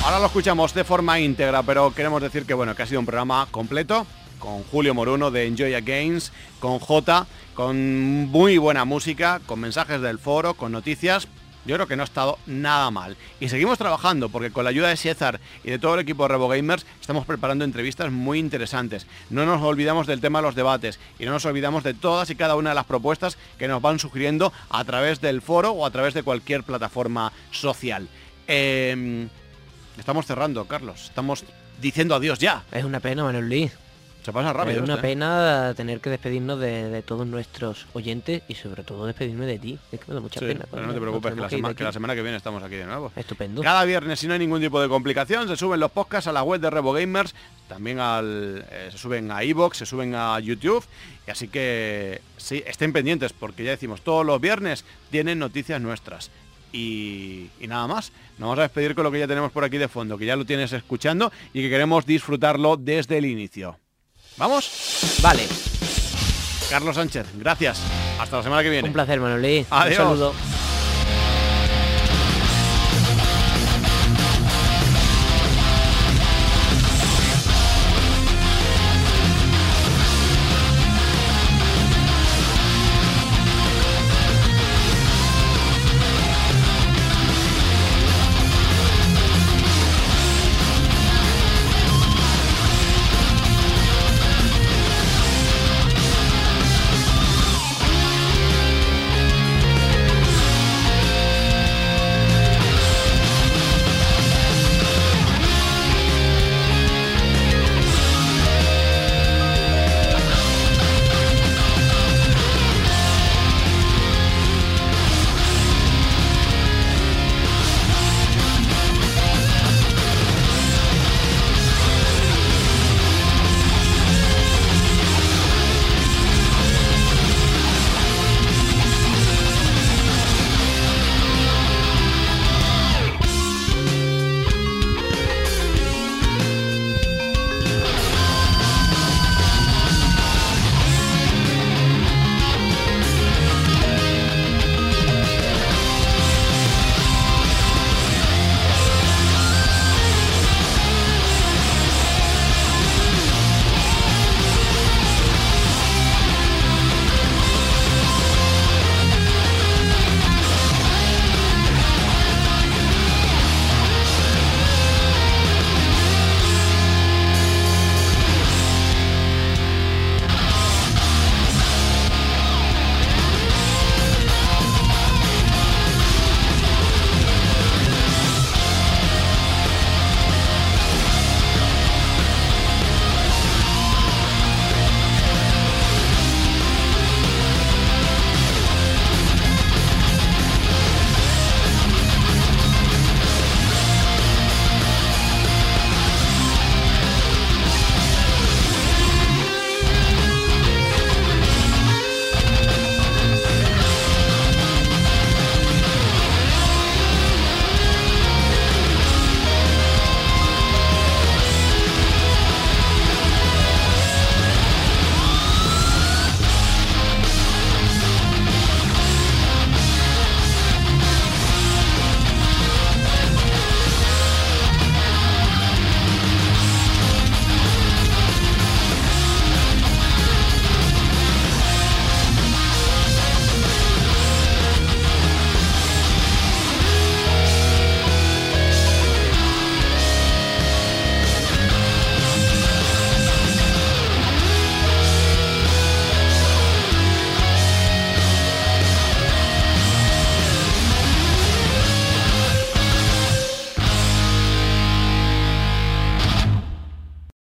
Ahora lo escuchamos de forma íntegra, pero queremos decir que bueno, que ha sido un programa completo, con Julio Moruno de Enjoy Games, con J, con muy buena música, con mensajes del foro, con noticias. Yo creo que no ha estado nada mal. Y seguimos trabajando porque con la ayuda de César y de todo el equipo de Revo Gamers estamos preparando entrevistas muy interesantes. No nos olvidamos del tema de los debates y no nos olvidamos de todas y cada una de las propuestas que nos van sugiriendo a través del foro o a través de cualquier plataforma social. Em, estamos cerrando, Carlos. Estamos diciendo adiós ya. Es una pena, Manuel. Se pasa rápido. Es una pena tener que despedirnos de, todos nuestros oyentes y sobre todo despedirme de ti. Es que me da mucha pena. no te preocupes, que, la, semana que viene estamos aquí de nuevo. Estupendo. Cada viernes, si no hay ningún tipo de complicación, se suben los podcasts a la web de Revo Gamers, también al, eh, se suben a iVoox, se suben a YouTube. Y así que sí, estén pendientes porque ya decimos, todos los viernes tienen noticias nuestras. Y, y, nada más. Nos vamos a despedir con lo que ya tenemos por aquí de fondo, que ya lo tienes escuchando y que queremos disfrutarlo desde el inicio. ¿Vamos? Vale. Carlos Sánchez, gracias. Hasta la semana que viene. Un placer, Manolí. Adiós. Un saludo.